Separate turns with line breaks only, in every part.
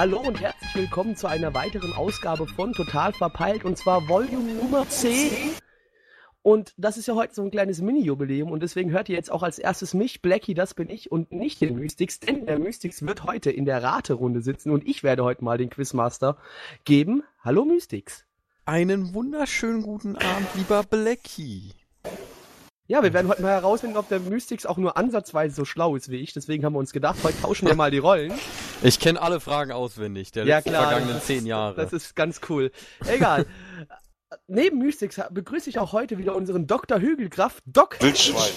Hallo und herzlich willkommen zu einer weiteren Ausgabe von Total Verpeilt und zwar Volume Nummer 10. Und das ist ja heute so ein kleines Mini-Jubiläum und deswegen hört ihr jetzt auch als erstes mich, Blackie, das bin ich und nicht den Mystics, denn der Mystics wird heute in der Raterunde sitzen und ich werde heute mal den Quizmaster geben. Hallo Mystics.
Einen wunderschönen guten Abend, lieber Blackie.
Ja, wir werden heute mal herausfinden, ob der Mystics auch nur ansatzweise so schlau ist wie ich. Deswegen haben wir uns gedacht, heute tauschen wir mal die Rollen.
Ich kenne alle Fragen auswendig, der
Ja,
letzten
klar.
vergangenen
Das-
zehn Jahre.
Das ist ganz cool. Egal. Neben Mystics begrüße ich auch heute wieder unseren Dr. Hügelkraft, Doc.
Wildschwein.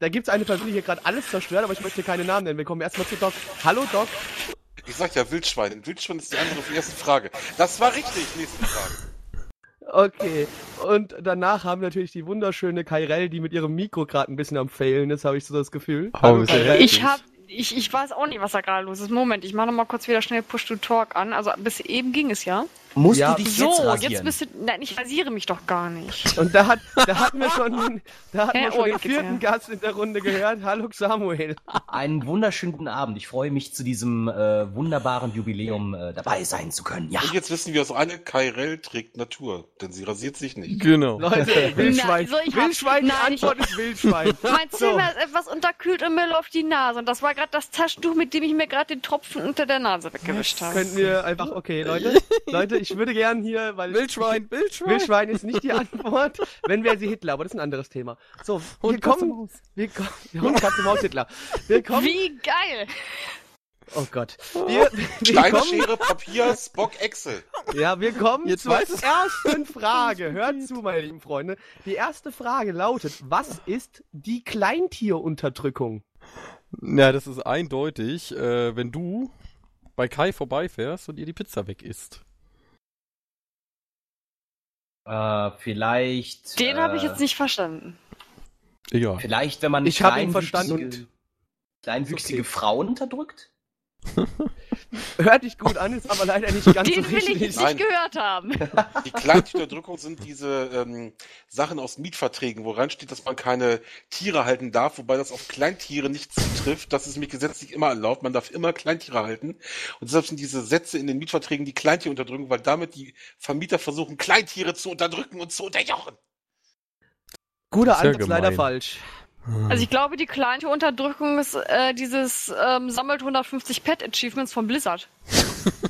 Da gibt's eine Person, die hier gerade alles zerstört, aber ich möchte keine Namen nennen. Wir kommen erstmal zu Doc. Hallo Doc.
Ich sag ja Wildschwein. Ein Wildschwein ist die Antwort auf die erste Frage. Das war richtig. Nächste Frage.
Okay. Und danach haben wir natürlich die wunderschöne Kairel, die mit ihrem Mikro gerade ein bisschen am Failen ist, habe ich so das Gefühl.
Oh,
Hallo, Kairel.
Ich hab, ich, ich weiß auch nicht, was da gerade los ist. Moment, ich mache noch mal kurz wieder schnell Push to Talk an. Also bis eben ging es ja.
Musst
Ja.
du dich
So,
jetzt
jetzt,
rasieren?
bist du. Nein, ich rasiere mich doch gar nicht.
Und da, hat, da hatten wir schon, da hatten wir schon
Oh,
den
jetzt geht's
vierten. Gast in der Runde gehört. Hallo Samuel.
Einen wunderschönen guten Abend. Ich freue mich, zu diesem äh, wunderbaren Jubiläum äh, dabei sein zu können. Ja.
Und jetzt wissen wir, dass eine Kairel trägt Natur. Denn sie rasiert sich nicht.
genau.
Leute, Wildschwein.
Nein, so,
Wildschwein, die Antwort ist Wildschwein.
Mein
So.
Zimmer ist etwas unterkühlt und mir läuft die Nase. Und das war gerade das Taschentuch, mit dem ich mir gerade den Tropfen unter der Nase weggewischt habe.
Könnten wir einfach, okay, Leute, Leute, ich würde gern hier, weil
Wildschwein, Wildschwein.
Wildschwein ist nicht die Antwort. Wenn wäre sie Hitler, aber das ist ein anderes Thema. So, wir
Hund, Katze,
kommen, wir kommen, Hund, Katze, Maus, Hitler. Wir kommen,
Wie geil!
oh Gott, wir, wir
Steine,
kommen,
Schere, Papier, Spock, Excel.
ja, wir kommen
Jetzt
zur ersten Frage. Hört zu, meine lieben Freunde. Die erste Frage lautet, was ist die Kleintierunterdrückung?
Ja, das ist eindeutig, äh, wenn du bei Kai vorbeifährst und ihr die Pizza weg isst.
Äh, vielleicht.
Den
äh,
habe ich jetzt nicht verstanden.
Egal.
Vielleicht, wenn man
Ich
kleinwüchsige-
verstanden und-
kleinwüchsige
Okay.
Frauen unterdrückt?
Hört dich gut an, ist aber leider nicht ganz
Den
so
will ich
richtig.
jetzt
Nein.
nicht gehört haben.
Die Kleinstunterdrückung sind diese ähm, Sachen aus Mietverträgen, wo reinsteht, dass man keine Tiere halten darf, wobei das auf Kleintiere nicht zutrifft. Das ist nämlich gesetzlich immer erlaubt. Man darf immer Kleintiere halten. Und deshalb sind diese Sätze in den Mietverträgen die Kleintierunterdrückung, weil damit die Vermieter versuchen, Kleintiere zu unterdrücken und zu unterjochen.
Guter Ansatz, leider falsch.
Also ich glaube, die kleine Unterdrückung ist äh, dieses ähm, sammelt 150 Pet Achievements von Blizzard.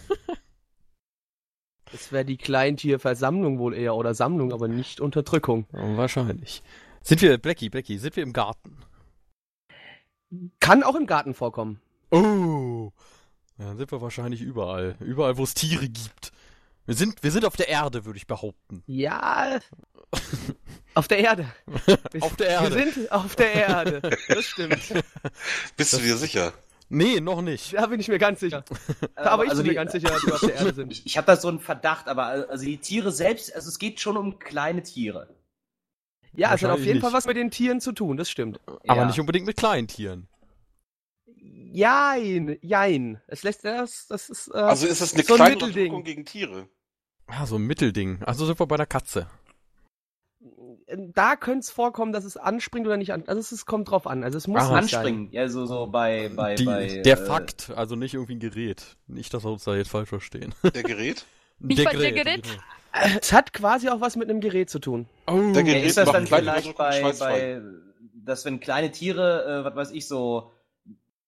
Das wäre die Kleintierversammlung wohl eher oder Sammlung, aber nicht Unterdrückung.
Wahrscheinlich. Sind wir, Blackie, Blackie, sind wir im Garten?
Kann auch im Garten vorkommen.
Oh. Ja, dann sind wir wahrscheinlich überall. Überall, wo es Tiere gibt. Wir sind, wir sind auf der Erde, würde ich behaupten.
Ja. Auf der Erde.
Auf der Erde.
Wir sind auf der Erde. Das stimmt.
Bist du dir sicher?
Nee, noch nicht.
Da bin ich mir ganz sicher. Aber ich
also
bin mir
die-
ganz sicher, dass wir auf der Erde sind.
Ich, ich habe da so einen Verdacht, aber also die Tiere selbst, also es geht schon um kleine Tiere.
Ja, es hat auf jeden Fall
nicht.
was mit den Tieren zu tun, das stimmt.
Aber
Ja.
nicht unbedingt mit Kleintieren.
Jein, jein. Es lässt das, das ist, äh,
Also ist es eine
so ein
kleine
Mittelding.
Gegen Tiere?
Ah, so ein Mittelding. Also sind wir bei der Katze.
da könnte es vorkommen, dass es anspringt oder nicht an. Also es, kommt drauf an. Also es muss
Ah,
nicht sein.
Anspringen, ja, so, so bei, bei,
Die,
bei
der
äh,
Fakt, also nicht irgendwie ein Gerät. Nicht, dass wir uns da jetzt falsch verstehen.
Der Gerät?
Nicht bei der Gerät?
genau.
Es hat quasi auch was mit einem Gerät zu tun.
Oh,
Der
Ja,
Gerät
ist das dann vielleicht bei, bei, dass wenn kleine Tiere, äh, was weiß ich, so,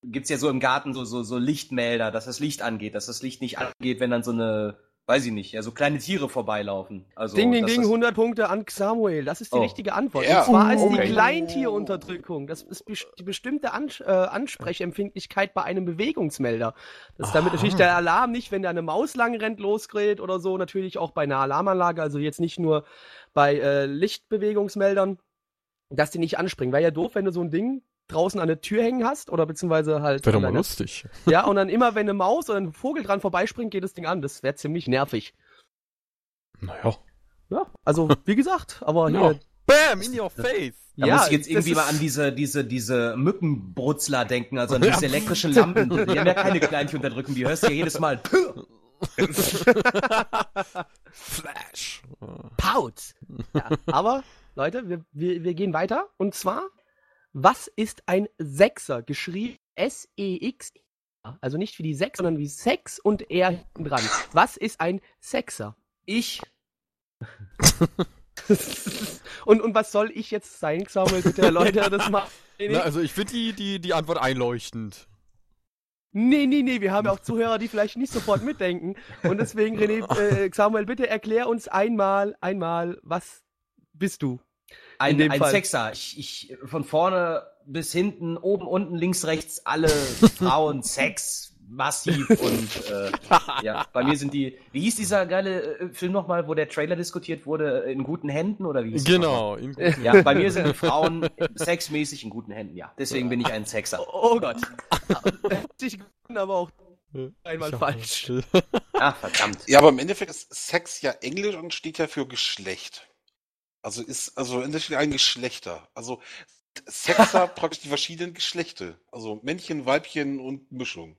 gibt's ja so im Garten so, so, so Lichtmelder, dass das Licht angeht, dass das Licht nicht angeht, wenn dann so eine, weiß ich nicht, ja, so kleine Tiere vorbeilaufen. Also,
ding, ding, ding,
das-
100 Punkte an Samuel. Das ist die
Oh.
richtige Antwort.
Ja.
Und zwar ist
Okay.
die Kleintierunterdrückung. Das ist die bestimmte Ans äh, Ansprechempfindlichkeit bei einem Bewegungsmelder. Das ist damit
Aha.
natürlich der Alarm nicht, wenn da eine Maus lang rennt, losgrillt oder so. Natürlich auch bei einer Alarmanlage. Also jetzt nicht nur bei äh, Lichtbewegungsmeldern, dass die nicht anspringen. Wäre ja doof, wenn du so ein Ding draußen an der Tür hängen hast oder beziehungsweise halt
Wäre doch mal lustig.
ja und dann immer wenn eine Maus oder ein Vogel dran vorbeispringt geht das Ding an das wäre ziemlich nervig
Naja.
ja also wie gesagt aber
Ja.
hier,
Bam, in your face.
Da
ja
muss ich jetzt irgendwie mal an diese, diese, diese Mückenbrutzler denken, also an diese elektrischen Lampen. Die haben ja keine Kleintierunterdrückung, die hörst du ja jedes Mal.
Flash.
Pauz. Ja, aber, Leute, wir, wir, wir gehen weiter. Und zwar Was ist ein Sechser? Geschrieben S-E-X. Also nicht wie die Sechs, sondern wie Sex und R hinten dran. Was ist ein Sechser?
Ich,
und, und was soll ich jetzt sein, Samuel? Bitte erläutere das mal.
Na, also ich finde die, die, die Antwort einleuchtend.
Nee, nee, nee, wir haben ja auch Zuhörer, die vielleicht nicht sofort mitdenken. Und deswegen, René, äh, Samuel, bitte erklär uns einmal, einmal, was bist du?
Ein, ein
Fall.
Sechser. Ich, ich, von vorne bis hinten, oben, unten, links, rechts, alle Frauen, Sex, massiv und äh, ja, bei mir sind die, wie hieß dieser geile äh, Film nochmal, wo der Trailer diskutiert wurde, in guten Händen oder wie hieß das
Genau. in-
nochmal? Ja, bei mir sind die Frauen sexmäßig in guten Händen, ja. Deswegen bin ich ein Sexer.
Oh Gott. Ich bin aber auch einmal falsch.
Ach, verdammt.
Ja, aber im Endeffekt ist Sex ja Englisch und steht ja für Geschlecht. Also ist, also Endeffekt ein Geschlechter. Also Sexer praktisch die verschiedenen Geschlechter. Also Männchen, Weibchen und Mischung.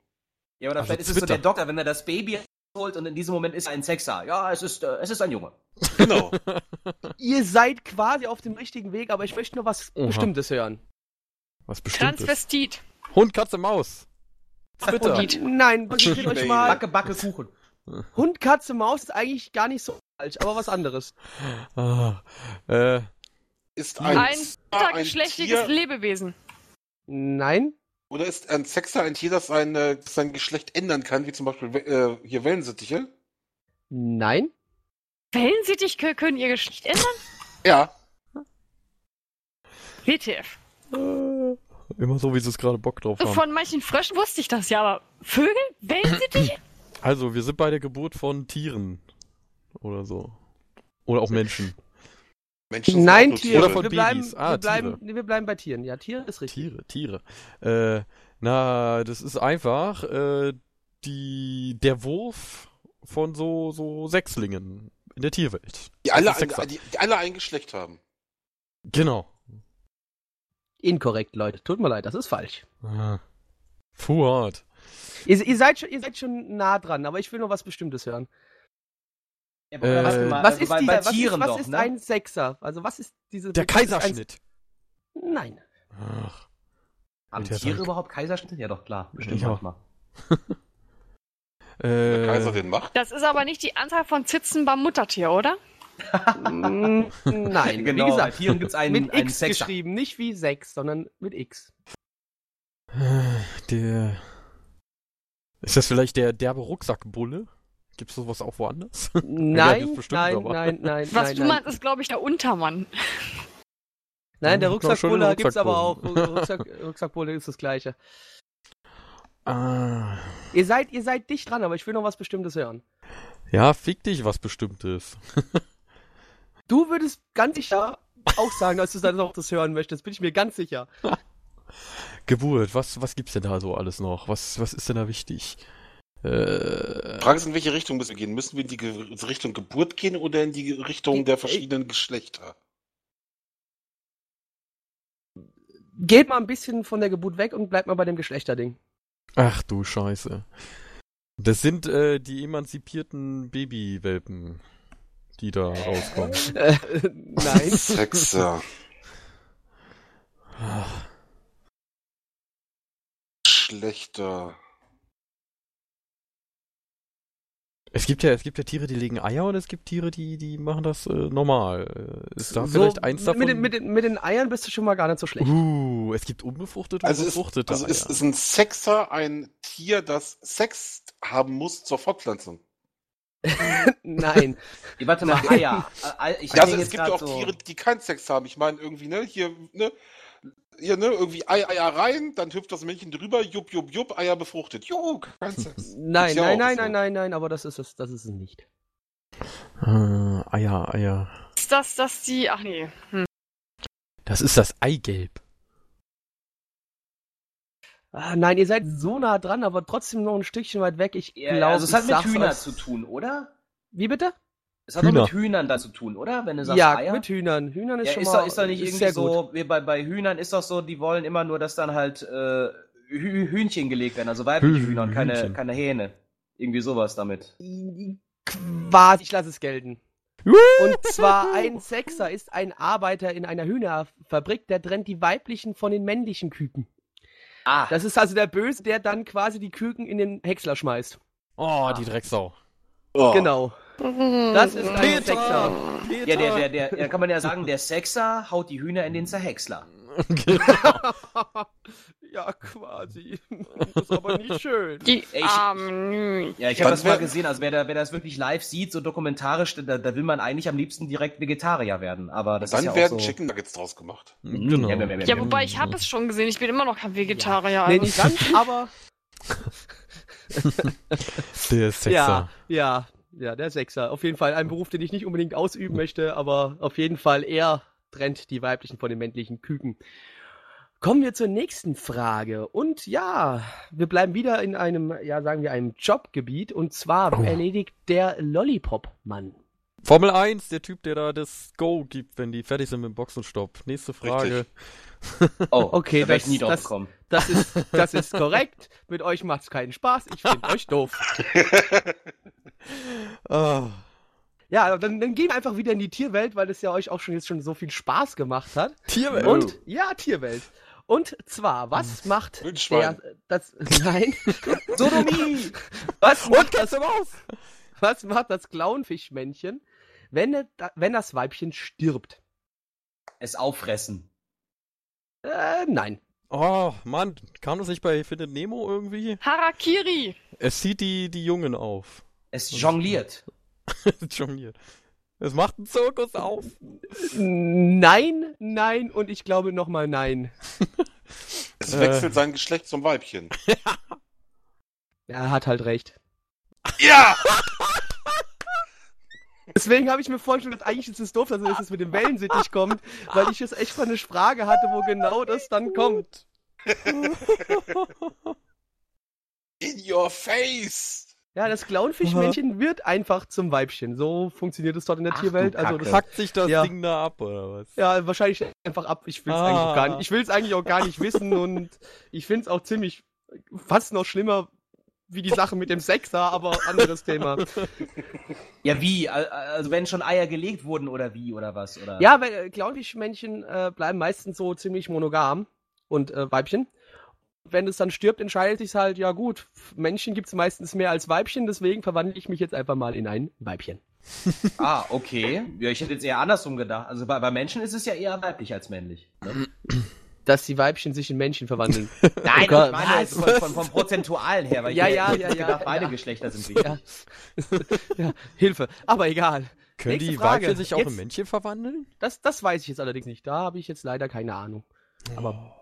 Ja, oder
Also
vielleicht ist es so der Doktor, wenn er das Baby holt und in diesem Moment ist er ein Sexer. Ja, es ist, äh, es ist ein Junge.
Genau.
Ihr seid quasi auf dem richtigen Weg, aber ich möchte nur was
Oha.
Bestimmtes hören.
Was bestimmt ist.
Transvestit.
Hund, Katze, Maus. Twitter.
Nein, konzentriert euch mal.
Backe, Backe, Kuchen.
Hund, Katze, Maus ist eigentlich gar nicht so falsch, aber was anderes.
Ah, äh,
Ist ein,
Ein
ein
intergeschlechtliches
Tier,
Lebewesen.
Nein?
oder ist ein Sexer ein Tier, das sein, äh, sein Geschlecht ändern kann, wie zum Beispiel äh, hier Wellensittiche?
Nein?
Wellensittich kö- können ihr Geschlecht ändern?
Ja.
WTF.
äh, immer so, wie sie es gerade Bock drauf haben.
Von manchen Fröschen wusste ich das ja, aber Vögel? Wellensittiche?
Also, wir sind bei der Geburt von Tieren. Oder so. Oder auch Menschen.
Menschen sind
Nein, Tiere.
Oder von
wir, bleiben.
Ah,
wir, bleiben, nee, wir bleiben bei Tieren. Ja, Tiere ist richtig.
Tiere, Tiere. Äh, na, das ist einfach äh, die, der Wurf von so, so Sechslingen in der Tierwelt.
Die alle, ein, die, die alle ein Geschlecht haben.
Genau.
Inkorrekt, Leute. Tut mir leid, das ist falsch.
Ah. Fuhrt.
Ihr, ihr, seid schon, ihr seid schon nah dran, aber ich will noch was Bestimmtes hören.
Ja,
Äh,
mal,
was
also
ist
bei,
dieser,
bei
was
Tieren
ist, was
doch,
ist
ne?
ein Sechser? Also was ist diese...
Der
was
Kaiserschnitt.
Ein, nein.
Ach,
Haben Tiere
Tag.
überhaupt Kaiserschnitt? Ja, doch, klar. Bestimmt
Ja.
manchmal.
Der
äh,
Kaiser den macht.
Das ist aber nicht die Anzahl von Zitzen beim Muttertier, oder?
Mm, nein,
genau,
wie
bei
gesagt,
Tieren gibt's einen,
mit
einen
X
Sexer.
geschrieben, nicht wie sechs, sondern mit X.
der. Ist das vielleicht der derbe Rucksackbulle? Gibt's sowas auch woanders?
Nein,
bestimmt,
nein,
aber-
nein, nein,
Was
nein,
du meinst, ist, glaube ich, der Untermann.
Nein, der
den
Rucksackbulle gibt's aber auch. Rucksack, Rucksackbulle ist das gleiche.
Ah.
Ihr seid, ihr seid dicht dran, aber ich will noch was Bestimmtes hören.
Ja, fick dich, was Bestimmtes.
Du würdest ganz sicher auch sagen, dass du dann noch das hören möchtest, bin ich mir ganz sicher.
Geburt, was, was gibt's denn da so alles noch? Was, was ist denn da wichtig? Äh,
Frage ist, in welche Richtung müssen wir gehen? Müssen wir in die Ge Richtung Geburt gehen oder in die Richtung der verschiedenen Geschlechter?
Geht mal ein bisschen von der Geburt weg und bleibt mal bei dem Geschlechterding.
ach du Scheiße. Das sind äh, die emanzipierten Babywelpen, die da rauskommen.
Äh, nein.
Sexer.
Ach,
Schlechter.
Es gibt ja, es gibt ja Tiere, die legen Eier und es gibt Tiere, die, die machen das äh, normal. Äh, Ist da
So,
vielleicht eins davon?
Mit den, mit, den, mit den Eiern bist du schon mal gar nicht so schlecht.
uh, es gibt unbefruchtete
Also
und
ist,
befruchtete
also ist,
Eier.
ist ein Sexer ein Tier, das Sex haben muss zur Fortpflanzung?
Nein.
Ja, warte mal. Eier. Äh, Ich
Ja, also es
jetzt
gibt ja auch
so,
Tiere, die keinen Sex haben. Ich meine, irgendwie, ne, hier, ne, hier, ne, irgendwie Ei, Eier rein, dann hüpft das Männchen drüber, jupp, jupp, jupp, Eier befruchtet. Juhu, kein Sex.
Nein,
ja
nein, nein,
so.
nein, nein, nein, aber das ist es, das ist es nicht.
Äh, Eier, Eier.
Ist das, dass die. Ach nee. Hm.
Das ist das Eigelb.
Ah, nein, ihr seid so nah dran, aber trotzdem noch ein Stückchen weit weg. Ich
Ja,
glaube,
also es hat mit
euch.
zu tun, oder?
Wie bitte?
Es hat doch
Hühner.
mit Hühnern da zu tun, oder? Wenn du sagst
ja,
Eier.
mit Hühnern. Hühnern ist
ja,
schon
ist,
mal
doch, ist doch nicht irgendwie
sehr gut.
so, wie bei, bei Hühnern ist doch so, die wollen immer nur, dass dann halt äh, Hü Hühnchen gelegt werden, also weibliche
Hü-
Hühner und keine,
Hühnchen.
keine Hähne. Irgendwie sowas damit.
Quasi, ich lasse es gelten. Und zwar ein Sechser ist ein Arbeiter in einer Hühnerfabrik, der trennt die weiblichen von den männlichen Küken.
Ah,
Das ist also der Böse, der dann quasi die Küken in den Häcksler schmeißt.
Oh, die Drecksau.
Oh.
Genau. Das ist ein Sechser.
ja, der, der, der, der, kann man ja sagen, der Sechser haut die Hühner in den Zerhäcksler.
ja, quasi. Das ist aber nicht schön.
Die
Ich-
armen.
Ja, ich habe das mal gesehen, also wer, da, wer das wirklich live sieht, so dokumentarisch, da, da will man eigentlich am liebsten direkt Vegetarier werden. Aber das
Dann
ist ja
werden
auch so...
Chicken Nuggets draus gemacht.
Genau.
ja, ja, ja, ja.
Ja, wobei ich habe es schon gesehen. Ich bin immer noch kein Vegetarier.
Nee,
also.
nicht ganz, aber
Der Sechser.
ja, ja, ja, der Sechser. Auf jeden Fall ein Beruf, den ich nicht unbedingt ausüben möchte, aber auf jeden Fall er trennt die weiblichen von den männlichen Küken. Kommen wir zur nächsten Frage. Und ja, wir bleiben wieder in einem, ja, sagen wir, einem Jobgebiet. Und zwar
Oh.
erledigt der Lollipop-Mann.
Formel 1, der Typ, der da das Go gibt, wenn die fertig sind mit dem Boxenstopp. Nächste Frage.
Oh,
Okay,
da ich
das-
nie drauf
das-
gekommen.
Das ist, das ist korrekt. Mit euch macht's keinen Spaß. Ich finde euch doof.
Ah,
Ja, dann, dann gehen wir einfach wieder in die Tierwelt, weil das ja euch auch schon jetzt schon so viel Spaß gemacht hat.
Tierwelt.
Und ja, Tierwelt. Und zwar, was macht der das nein,
Sodomie!
was
Und
macht das was macht das Clownfischmännchen, wenn wenn das Weibchen stirbt?
Es auffressen.
Äh, nein.
Oh, Mann, kam das nicht bei Findet Nemo irgendwie?
Harakiri.
Es zieht die, die Jungen auf.
Es jongliert.
Jongliert. Es macht einen Zirkus auf.
Nein, nein und ich glaube nochmal nein.
Es
Äh.
wechselt sein Geschlecht zum Weibchen.
Er hat halt recht.
Ja!
Deswegen habe ich mir vorhin schon gedacht, eigentlich ist es doof, dass es mit dem Wellensittich kommt, weil ich jetzt echt mal eine Frage hatte, wo genau das dann kommt.
In your face!
Ja, das Clownfischmännchen wird einfach zum Weibchen. So funktioniert es dort in der
Ach
Tierwelt. Also das
Packt sich das
Ja.
Ding da ab, oder was?
Ja, wahrscheinlich einfach ab. Ich will es
Ah.
eigentlich auch gar nicht. Ich will es eigentlich auch gar nicht wissen und ich finde es auch ziemlich fast noch schlimmer wie die Sache mit dem Sechser, aber anderes Thema.
Ja, wie? Al- Also wenn schon Eier gelegt wurden oder wie oder was? Oder?
Ja, weil äh, Clownfischmännchen äh, bleiben meistens so ziemlich monogam und äh, Weibchen. Wenn es dann stirbt, entscheidet sich halt, ja gut, Männchen gibt es meistens mehr als Weibchen, deswegen verwandle ich mich jetzt einfach mal in ein Weibchen.
Ah, okay. Ja, ich hätte jetzt eher andersrum gedacht. Also bei, bei Menschen ist es ja eher weiblich als männlich. Ne?
Dass die Weibchen sich in Männchen verwandeln.
Nein,
Gott,
ich meine jetzt von, von, vom Prozentualen her, weil
Ja,
ich
ja, ja, ja,
gedacht, beide
ja.
Geschlechter sind wichtig.
ja. ja, Hilfe. Aber egal.
Können
Nächste
die
Frage.
Weibchen sich auch
Jetzt-
in Männchen verwandeln?
Das, das weiß ich jetzt allerdings nicht. Da habe ich jetzt leider keine Ahnung. Aber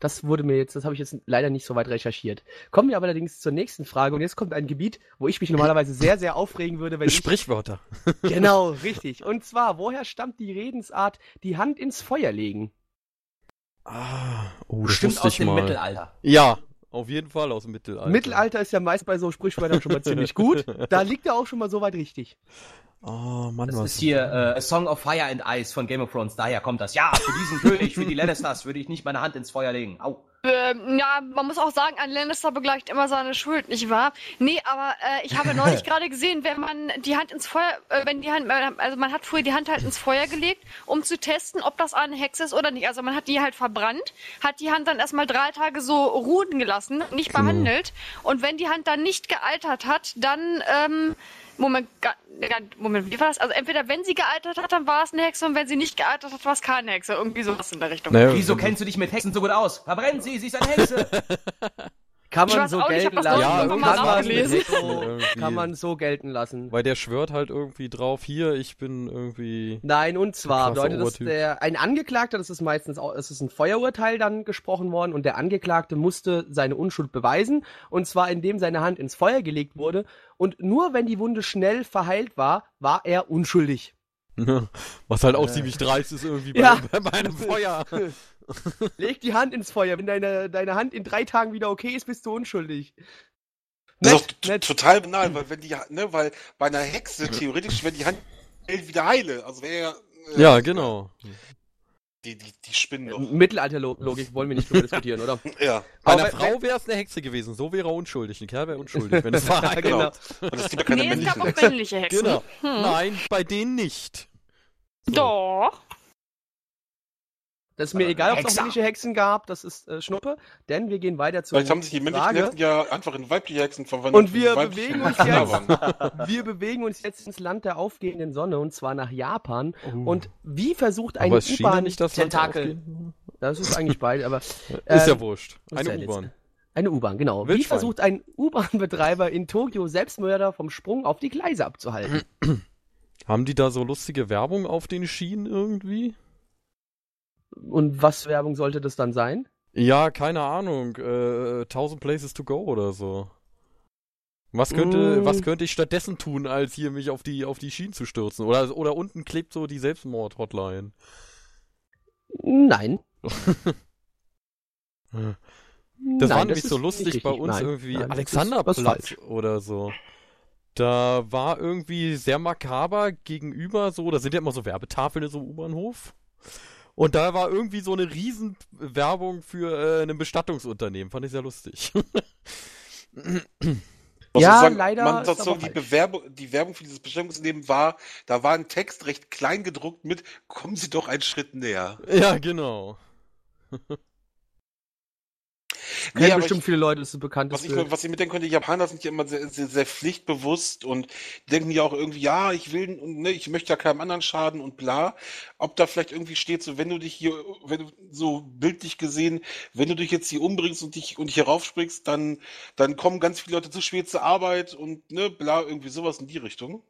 das wurde mir jetzt, das habe ich jetzt leider nicht so weit recherchiert. Kommen wir aber allerdings zur nächsten Frage. Und jetzt kommt ein Gebiet, wo ich mich normalerweise sehr, sehr aufregen würde, wenn ich...
Sprichwörter.
Genau, richtig. Und zwar, woher stammt die Redensart, die Hand ins Feuer legen?
Ah, oh, das
Bestimmt
wusste
aus
ich
dem
mal.
Mittelalter.
Ja, auf jeden Fall aus dem Mittelalter.
Mittelalter ist ja meist bei so Sprichwörtern schon mal ziemlich gut. Da liegt er auch schon mal so weit richtig.
Oh, Mann,
Das
was.
ist hier äh, A Song of Fire and Ice von Game of Thrones. Daher kommt das. Ja, für diesen König, für die Lannisters würde ich nicht meine Hand ins Feuer legen. Au.
Ähm, ja, man muss auch sagen, ein Lannister begleicht immer seine Schuld, nicht wahr? Nee, aber äh, ich habe neulich gerade gesehen, wenn man die Hand ins Feuer, äh, wenn die Hand, also man hat früher die Hand halt ins Feuer gelegt, um zu testen, ob das eine Hexe ist oder nicht. Also man hat die halt verbrannt, hat die Hand dann erstmal drei Tage so ruhen gelassen, nicht
Genau.
behandelt. Und wenn die Hand dann nicht gealtert hat, dann, ähm, Moment, Moment, wie war das? Also entweder wenn sie gealtert hat, dann war es eine Hexe und wenn sie nicht gealtert hat, war es keine Hexe. Irgendwie sowas in der Richtung.
Naja,
Wieso kennst du dich mit Hexen so gut aus? Verbrennen sie, sie ist eine Hexe.
Kann man so gelten lassen.
irgendwann
kann, man so, kann man so gelten lassen.
Weil der schwört halt irgendwie drauf, hier, ich bin irgendwie.
Nein, und zwar bedeutet das, der, ein Angeklagter, das ist meistens auch, es ist ein Feuerurteil dann gesprochen worden und der Angeklagte musste seine Unschuld beweisen und zwar indem seine Hand ins Feuer gelegt wurde und nur wenn die Wunde schnell verheilt war, war er unschuldig.
Was halt auch ziemlich dreist ist irgendwie bei,
Ja.
bei meinem Feuer.
Leg die Hand ins Feuer, wenn deine, deine Hand in drei Tagen wieder okay ist, bist du unschuldig.
Das ist
Nett, nett.
total banal, weil wenn die, ne, weil bei einer Hexe theoretisch, wenn die Hand wieder heile. Also wäre ja. äh,
Ja, genau.
Die, die, die spinnen doch.
Mittelalterlogik wollen wir nicht drüber diskutieren, oder?
Ja.
Bei einer Frau wäre es eine Hexe gewesen, so wäre er unschuldig. Ein Kerl wäre unschuldig, wenn es war.
Genau.
Und es gibt ja keine
nee, es
männlichen
gab auch männliche Hexen.
Genau.
Hm.
Nein, bei denen nicht. So.
Doch.
Das ist mir egal, ob es auch männliche Hexen gab, das ist äh, Schnuppe, denn wir gehen weiter zur
Vielleicht haben sich die männlichen
Frage.
Hexen ja einfach in weibliche Hexen verwandelt.
Und wir bewegen uns jetzt-. Wir bewegen uns jetzt ins Land der aufgehenden Sonne und zwar nach Japan.
Oh.
Und wie versucht ein
Aber ist China
U-Bahn
nicht das?
Das ist eigentlich beide, aber
Ist
äh,
ja wurscht.
ist
Eine U-Bahn.
Eine U-Bahn, genau. Wie versucht ein U-Bahn-Betreiber in Tokio Selbstmörder vom Sprung auf die Gleise abzuhalten?
Haben die da so lustige Werbung auf den Schienen irgendwie?
Und was Werbung sollte das dann sein?
Ja, keine Ahnung. Äh, 1000 Places to go oder so. Was könnte,
Mm.
was könnte ich stattdessen tun, als hier mich auf die, auf die Schienen zu stürzen? Oder, oder unten klebt so die Selbstmord-Hotline.
Nein.
Das
Nein,
war nämlich
ist
so lustig bei uns
Nein,
irgendwie
nein, das
Alexanderplatz oder so. Da war irgendwie sehr makaber gegenüber so, da sind ja immer so Werbetafeln in so einem U-Bahnhof. Und da war irgendwie so eine riesen Werbung für äh, ein Bestattungsunternehmen. Fand ich sehr lustig.
Ja,
sagen,
leider
Man
aber
sagen, die. Bewerbung, die Werbung für dieses Bestellungsunternehmen war, da war ein Text recht klein gedruckt mit, kommen Sie doch einen Schritt näher.
ja, genau.
Kennen
aber
bestimmt
ich-
viele Leute, das ist bekannt.
Was ich, mir- was ich mir denken könnte, Japaner sind ja immer sehr, sehr, sehr pflichtbewusst und denken ja auch irgendwie, ja, ich will, ne, ich möchte ja keinem anderen schaden und bla. Ob da vielleicht irgendwie steht, so, wenn du dich hier, wenn du so bildlich gesehen, wenn du dich jetzt hier umbringst und dich und hier raufspringst, dann, dann kommen ganz viele Leute zu spät zur Arbeit und ne, bla, irgendwie sowas in die Richtung.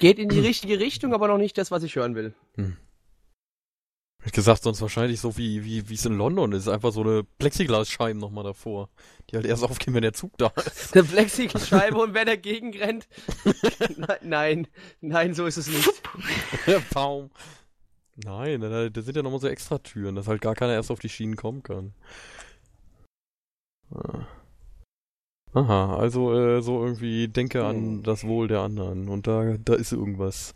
Geht in die richtige Richtung, aber noch nicht das, was ich hören will.
Hätte gesagt, sonst wahrscheinlich so wie, wie, wie es in London ist. Einfach so eine Plexiglasscheiben nochmal davor. Die halt erst aufgehen, wenn der Zug da ist.
Eine Plexiglasscheibe und wer dagegen rennt. nein, nein, so ist es nicht.
Baum. Nein, da, da sind ja nochmal so extra Türen, dass halt gar keiner erst auf die Schienen kommen kann. Ah. Aha, also äh, so irgendwie denke an das Wohl der anderen und da, da ist irgendwas.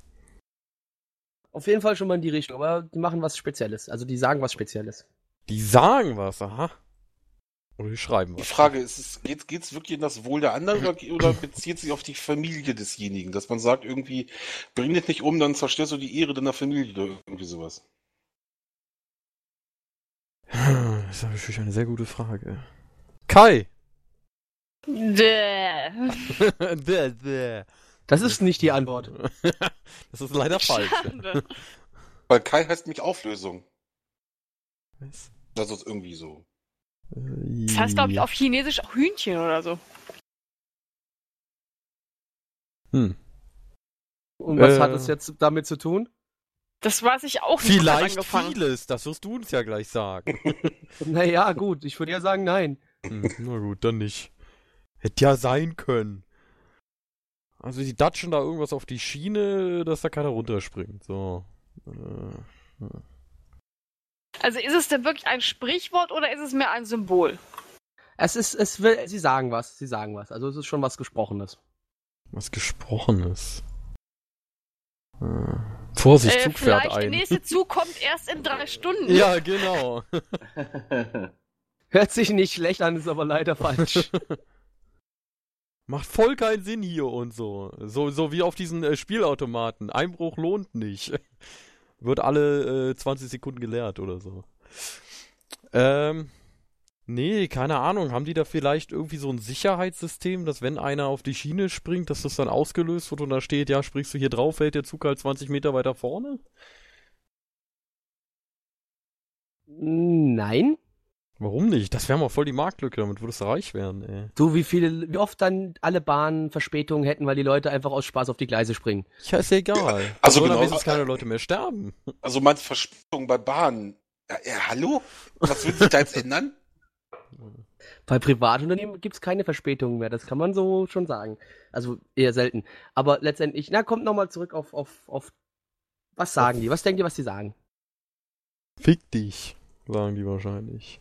Auf jeden Fall schon mal in die Richtung, aber die machen was Spezielles. Also die sagen was Spezielles.
Die sagen was, aha. Oder die schreiben
Die
was.
Frage ist, es, geht's, geht's wirklich in das Wohl der anderen oder, oder bezieht sich auf die Familie desjenigen? Dass man sagt irgendwie, bring dich nicht um, dann zerstörst du die Ehre deiner Familie oder irgendwie sowas.
Das ist natürlich eine sehr gute Frage. Kai!
Däh.
Däh, däh.
Das ist nicht die Antwort.
das ist leider falsch.
Schade.
Weil Kai heißt mich Auflösung.
Was?
Das ist irgendwie so.
Das heißt, glaube ich, auf Chinesisch auch Hühnchen oder so.
Hm.
Und was
Äh.
hat es jetzt damit zu tun?
Das weiß ich auch nicht.
Vielleicht vieles, das wirst du uns ja gleich sagen.
Naja, gut, ich würde ja sagen, nein.
Hm, na gut, dann nicht. Hätte ja sein können. Also die datschen da irgendwas auf die Schiene, dass da keiner runterspringt. So. Äh,
Also ist es denn wirklich ein Sprichwort oder ist es mehr ein Symbol?
Es ist, es will, sie sagen was, sie sagen was. Also es ist schon was Gesprochenes.
was Gesprochenes. Äh, Vorsicht,
Äh,
Zug fährt
vielleicht der
ein.
nächste Zug kommt erst in drei Stunden.
Ja, genau.
Hört sich nicht schlecht an, ist aber leider falsch.
Macht voll keinen Sinn hier und so. So, so wie auf diesen äh, Spielautomaten. Einbruch lohnt nicht. Wird alle äh, 20 Sekunden geleert oder so. Ähm, nee, keine Ahnung. Haben die da vielleicht irgendwie so ein Sicherheitssystem, dass wenn einer auf die Schiene springt, dass das dann ausgelöst wird und da steht, ja, springst du hier drauf, fällt der Zug halt 20 Meter weiter vorne?
Nein?
Warum nicht? Das wäre mal voll die Marktlücke, damit würdest du reich werden, ey.
Du, wie viele, wie oft dann alle Bahnen Verspätungen hätten, weil die Leute einfach aus Spaß auf die Gleise springen.
Ja, ist ja egal.
Also
Sollen
genau-
wenigstens keine Leute mehr sterben.
Also meinst Verspätung bei Bahnen? Ja, ja, hallo? Was will sich da jetzt ändern?
Bei Privatunternehmen gibt's keine Verspätungen mehr, das kann man so schon sagen. Also eher selten. Aber letztendlich, na, kommt nochmal zurück auf, auf, auf, was sagen die? Was denkt ihr, was die sagen?
Fick dich, sagen die wahrscheinlich.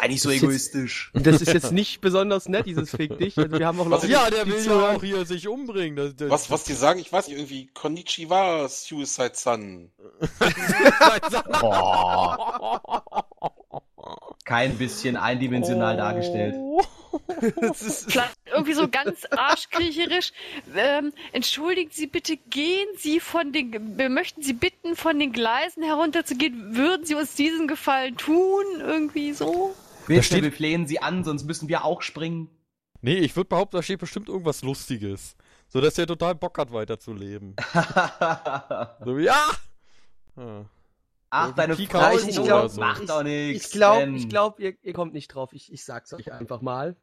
Sei nicht so
Das ist
egoistisch.
Das ist jetzt nicht besonders nett, dieses Fick dich. Also wir haben auch.
Was-
Ja, der will ja auch hier sich umbringen. Das, das,
Was, was die sagen, ich weiß nicht, irgendwie Konnichiwa, Suicide Sun.
Boah, kein bisschen eindimensional dargestellt.
Ist,
Vielleicht irgendwie so ganz arschkriecherisch. Ähm, entschuldigen Sie bitte, gehen Sie von den, wir möchten Sie bitten, von den Gleisen herunterzugehen. Würden Sie uns diesen Gefallen tun? Irgendwie so?
Bitte,
steht-
wir flehen sie an, sonst müssen wir auch springen.
Nee, ich würde behaupten, da steht bestimmt irgendwas Lustiges. So dass er total Bock hat, weiterzuleben. So, ja! ja.
Ach, deine Frau nicht
so.
macht doch nichts.
ich glaube, ich glaub, ihr, ihr kommt nicht drauf. Ich, ich sag's euch einfach mal.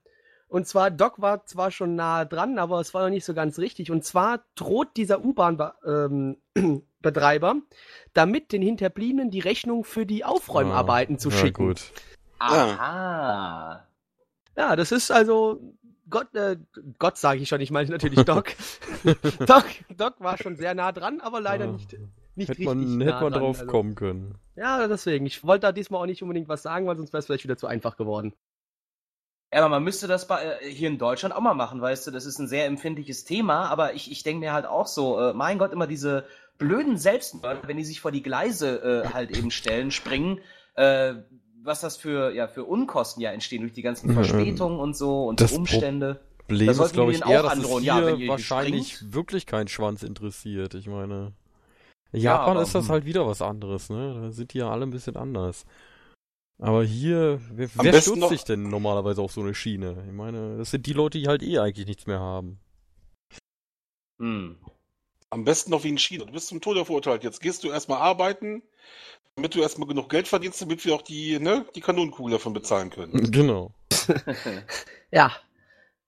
Und zwar, Doc war zwar schon nah dran, aber es war noch nicht so ganz richtig. Und zwar droht dieser U-Bahn-Betreiber damit den Hinterbliebenen die Rechnung für die Aufräumarbeiten zu
ja,
schicken.
gut.
Aha.
Ja, das ist also Gott, äh, Gott sage ich schon, ich meine natürlich Doc. Doc. Doc war schon sehr nah dran, aber leider
Ja.
nicht, nicht
Hätte
richtig
man,
nah
hätte man
dran.
drauf
also,
kommen können.
Ja, deswegen. Ich wollte da diesmal auch nicht unbedingt was sagen, weil sonst wäre es vielleicht wieder zu einfach geworden.
Ja, aber man müsste das bei, äh, hier in Deutschland auch mal machen, weißt du, das ist ein sehr empfindliches Thema, aber ich, ich denke mir halt auch so, äh, mein Gott, immer diese blöden Selbstmörder, wenn die sich vor die Gleise äh, halt eben stellen, springen, äh, was das für, ja, für Unkosten ja entstehen durch die ganzen
Mhm.
Verspätungen und so und
Das
Umstände.
Problem
Da
ist,
sollten
glaube
wir
ich, eher,
auch
dass
androhen.
es
Ja,
hier
wenn ihr
wahrscheinlich
springt.
wirklich keinen Schwanz interessiert. Ich meine, in
Ja,
Japan
aber,
ist das
hm.
halt wieder was anderes, ne? Da sind die ja alle ein bisschen anders. Aber hier, wer,
Am
wer stürzt sich denn normalerweise auf so eine Schiene? Ich meine, das sind die Leute, die halt eh eigentlich nichts mehr haben.
Hm.
Am besten noch wie in China. Du bist zum Tode verurteilt. Jetzt gehst du erstmal arbeiten, damit du erstmal genug Geld verdienst, damit wir auch die, ne, die Kanonenkugel davon bezahlen können.
Genau.
Ja.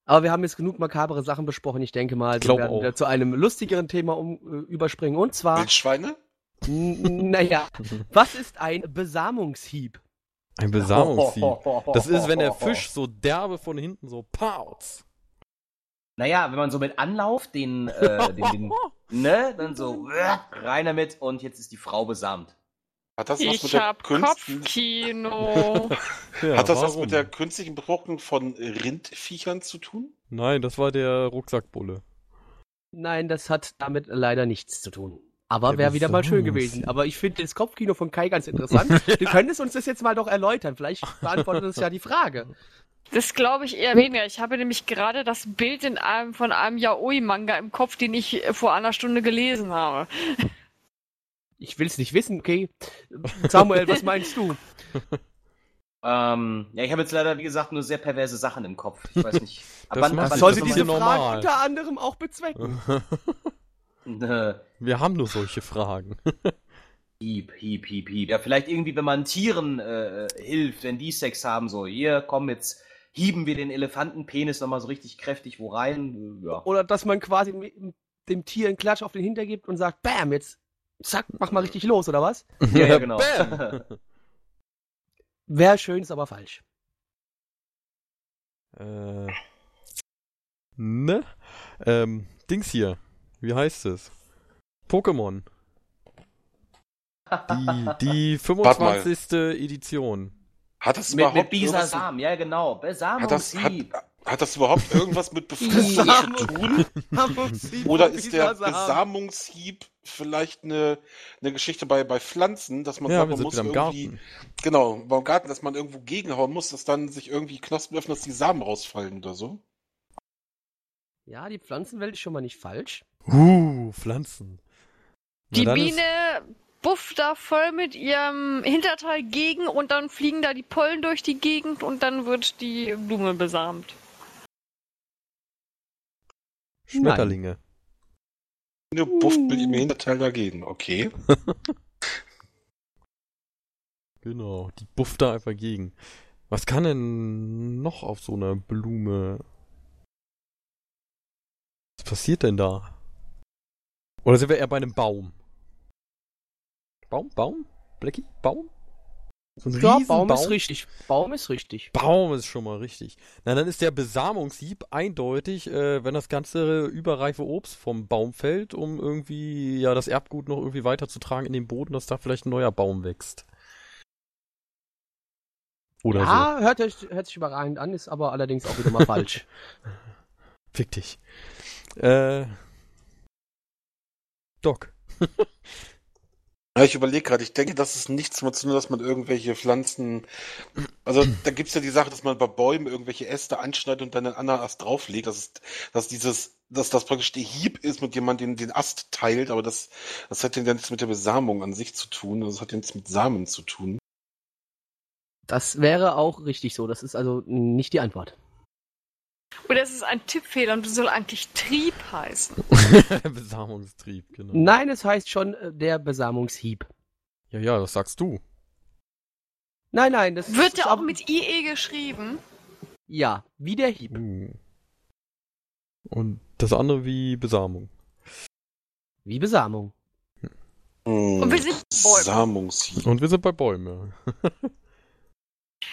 Aber wir haben jetzt genug makabere Sachen besprochen. Ich denke mal, wir werden
auch.
wieder zu einem lustigeren Thema um, äh, überspringen. Und zwar,
Wildschweine?
naja, was ist ein Besamungshieb?
Ein Besamungshieb. Das ist, wenn der Fisch so derbe von hinten so pauz.
Naja, wenn man so mit Anlauf den, äh, den, den ne, dann so äh, rein damit und jetzt ist die Frau besamt.
Hat das was mit
Ich
der
hab
Künst-
Kopfkino.
Ja,
Hat das was
warum?
mit der künstlichen Befruchtung von Rindviechern zu tun?
Nein, das war der Rucksackbulle.
Nein, das hat damit leider nichts zu tun. Aber wäre wieder mal schön gewesen. Aber ich finde das Kopfkino von Kai ganz interessant. du könntest uns das jetzt mal doch erläutern. Vielleicht beantwortet das ja die Frage.
Das glaube ich eher weniger. Ich habe nämlich gerade das Bild in einem, von einem Yaoi-Manga im Kopf, den ich vor einer Stunde gelesen habe.
Ich will es nicht wissen, okay? Samuel, was meinst du?
Ähm, ja, ich habe jetzt leider, wie gesagt, nur sehr perverse Sachen im Kopf. Ich weiß nicht. ab
Das
wann-
Sollte diese Frage
normal.
unter anderem auch bezwecken?
Äh,
Wir haben nur solche Fragen.
Hieb, hieb, hieb, hieb. Ja, vielleicht irgendwie, wenn man Tieren äh, hilft, wenn die Sex haben, so, hier, komm, jetzt hieben wir den Elefantenpenis nochmal so richtig kräftig wo rein. Äh, Ja.
Oder dass man quasi mit dem Tier einen Klatsch auf den Hinter gibt und sagt, bam, jetzt zack, mach mal richtig los, oder was?
Ja, ja, genau.
Wäre schön, ist aber falsch.
Äh, ne? Ähm, Dings hier. Wie heißt es? Pokémon. Die, die 25. Edition.
Hat das
mit, mit
überhaupt irgendwas,
Bisasam, ja genau.
hat das, hat, hat das überhaupt irgendwas mit Befruchtung zu tun? Oder ist der Besamungshieb vielleicht eine, eine Geschichte bei, bei Pflanzen, dass man
Ja,
sagt, man muss irgendwie,
Garten.
genau, beim Garten, dass man irgendwo gegenhauen muss, dass dann sich irgendwie Knospen öffnen, dass die Samen rausfallen oder so?
Ja, die Pflanzenwelt ist schon mal nicht falsch.
Uh, Pflanzen. Na,
Die Biene bufft da voll mit ihrem Hinterteil gegen und dann fliegen da die Pollen durch die Gegend und dann wird die Blume besamt.
Schmetterlinge.
Eine bufft mit ihrem Hinterteil dagegen, okay.
Genau, die bufft da einfach gegen. Was kann denn noch auf so einer Blume? Was passiert denn da? Oder sind wir eher bei einem Baum? Baum? Baum? Blackie? Baum? So ein
Ja? Baum ist richtig. Baum ist richtig.
Baum ist schon mal richtig. Na, dann ist der Besamungshieb eindeutig, äh, wenn das ganze überreife Obst vom Baum fällt, um irgendwie ja das Erbgut noch irgendwie weiterzutragen in den Boden, dass da vielleicht ein neuer Baum wächst. Oder
ja, hört, sich- hört sich überragend an, ist aber allerdings auch wieder mal falsch.
so. Fick dich. Äh. Doc.
Ja, ich überlege gerade, ich denke, das ist nichts mehr zu tun, dass man irgendwelche Pflanzen. Also da gibt's ja die Sache, dass man bei Bäumen irgendwelche Äste anschneidet und dann einen anderen Ast drauflegt. Das ist, dass dieses, dass das praktisch der Hieb ist, mit dem man den, den Ast teilt, aber das, das hat ja nichts mit der Besamung an sich zu tun. Das hat ja nichts mit Samen zu tun.
Das wäre auch richtig so. Das ist also nicht die Antwort.
Oder es ist ein Tippfehler und du soll eigentlich Trieb heißen.
Besamungstrieb, genau.
Nein, es heißt schon äh, der Besamungshieb.
Ja, ja, das sagst du.
Nein, nein, das
Wird
ist
der auch mit IE geschrieben?
Ja, wie der Hieb.
Hm. Und das andere wie Besamung.
Wie Besamung.
Hm,
Und wir sind Bäume.
Besamungshieb.
Und wir sind bei Bäumen. ja.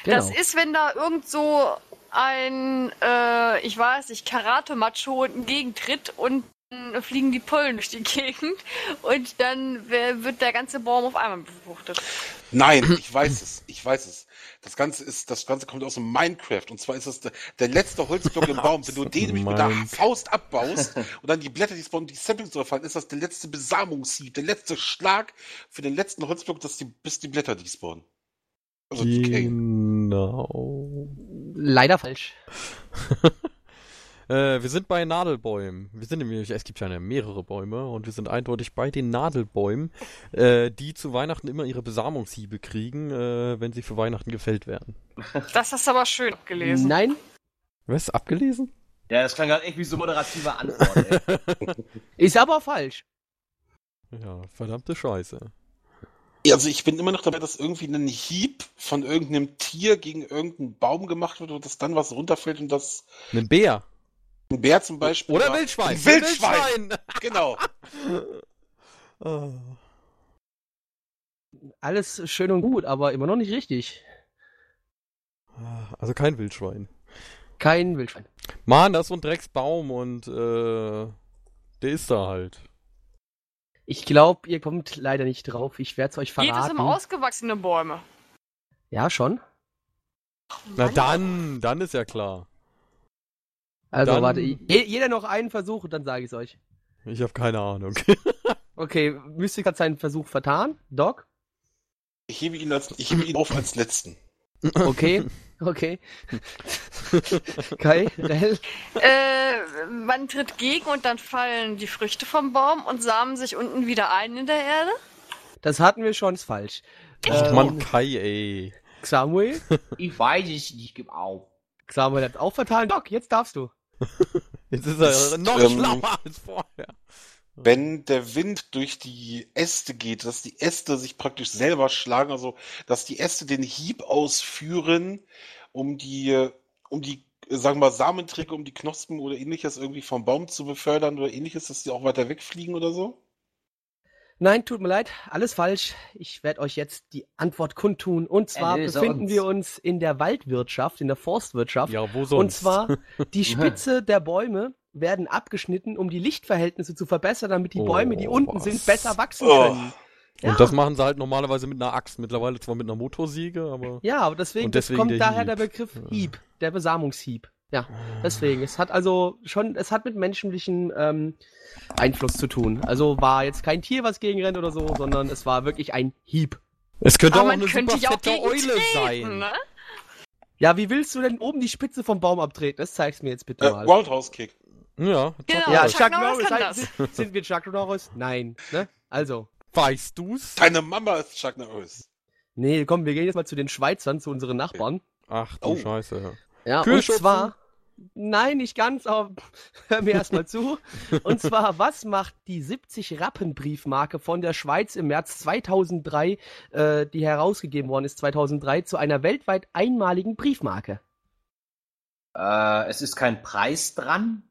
Genau.
Das ist, wenn da irgend so ein, äh, ich weiß nicht, Karate-Macho entgegentritt und dann fliegen die Pollen durch die Gegend und dann wer- wird der ganze Baum auf einmal befruchtet.
Nein, ich weiß es. Ich weiß es. Das Ganze ist, das Ganze kommt aus dem Minecraft. Und zwar ist es der, der letzte Holzblock im Baum. Wenn du den nämlich mit der. Faust abbaust und dann die Blätter, die spawnen, die Saplings drauf fallen, ist das der letzte Besamungshieb, der letzte Schlag für den letzten Holzblock, dass die, bis die Blätter despawnen. Also decay.
Genau.
Leider falsch.
Äh, wir sind bei Nadelbäumen. Wir sind nämlich, es gibt ja mehrere Bäume und wir sind eindeutig bei den Nadelbäumen, äh, die zu Weihnachten immer ihre Besamungshiebe kriegen, äh, wenn sie für Weihnachten gefällt werden.
Das hast du aber schön abgelesen.
Nein,
Was? Abgelesen?
Ja, das klang gerade echt wie so moderative Antwort. Ey.
ist aber falsch.
Ja, verdammte Scheiße.
Also ich bin immer noch dabei, dass irgendwie ein Hieb von irgendeinem Tier gegen irgendeinen Baum gemacht wird und dass dann was runterfällt und das
Ein Bär.
ein Bär zum Beispiel.
Oder Wildschwein.
Ein Wildschwein.
Wildschwein.
Genau.
Ah.
Alles schön und gut, aber immer noch nicht richtig.
Also kein Wildschwein.
Kein Wildschwein.
Mann, das ist so ein Drecksbaum und äh, der ist da halt.
Ich glaube, ihr kommt leider nicht drauf. Ich werde es euch
Geht es
verraten.
um ausgewachsene Bäume?
ja, schon.
Na
Mann.
dann, dann ist ja klar.
Also
Dann-
warte, je, jeder noch einen Versuch und dann sage ich es euch.
Ich habe keine Ahnung.
Okay, Mystik hat seinen Versuch vertan. Doc?
Ich hebe ihn als, ich hebe ihn auf als letzten.
Okay, okay. Kai, Rell?
Äh, man tritt gegen und dann fallen die Früchte vom Baum und samen sich unten wieder ein in der Erde.
Das hatten wir schon, ist falsch.
Ach
Ähm,
Mann, Kai, ey.
Samuel?
Ich weiß es nicht, gib auf.
Samuel hat auch vertan. Doc, jetzt darfst du.
Jetzt ist er
Ist,
noch
ähm,
schlauer als vorher.
Wenn der Wind durch die Äste geht, dass die Äste sich praktisch selber schlagen, also dass die Äste den Hieb ausführen, um die, um die, äh, sagen wir mal, Samenträger, um die Knospen oder ähnliches irgendwie vom Baum zu befördern oder ähnliches, dass die auch weiter wegfliegen oder so?
Nein, tut mir leid, alles falsch. Ich werde euch jetzt die Antwort kundtun. Und zwar
Erlöse
befinden
uns.
wir uns in der Waldwirtschaft, in der Forstwirtschaft.
Ja, wo sonst?
Und zwar, die Spitze der Bäume werden abgeschnitten, um die Lichtverhältnisse zu verbessern, damit die
Oh,
Bäume, die unten
was?
sind, besser wachsen
Oh.
können. Ja.
Und das machen sie halt normalerweise mit einer Axt. Mittlerweile zwar mit einer Motorsäge, aber.
Ja, aber deswegen,
Und deswegen
kommt
der
daher
Hieb.
der Begriff
Ja.
Hieb, der Besamungshieb. Ja, deswegen. Es hat also schon, es hat mit menschlichem ähm, Einfluss zu tun. Also war jetzt kein Tier, was gegenrennt oder so, sondern es war wirklich ein Hieb.
Es könnte
Aber
auch eine
könnte
super
ja auch
fette Eule
treten,
sein.
Ne?
Ja, wie willst du denn oben die Spitze vom Baum abtreten? Das zeig's mir jetzt bitte
Äh,
mal.
Roundhouse Kick.
Ja,
Genau,
ja,
Chuck
Chuck
Norris
Norris.
kann
halt, sind, sind wir Chuck Norris? Nein. Ne? Also.
Weißt du's?
Deine Mama ist Chuck Norris.
Nee, komm, wir gehen jetzt mal zu den Schweizern, zu unseren Nachbarn.
Ach du
Oh.
Scheiße. ja.
Und zwar. Nein, nicht ganz, aber hör mir erstmal zu. Und zwar, was macht die 70 Rappen Briefmarke von der Schweiz im März 2003, äh, die herausgegeben worden ist, 2003, zu einer weltweit einmaligen Briefmarke?
Äh, es ist kein Preis dran.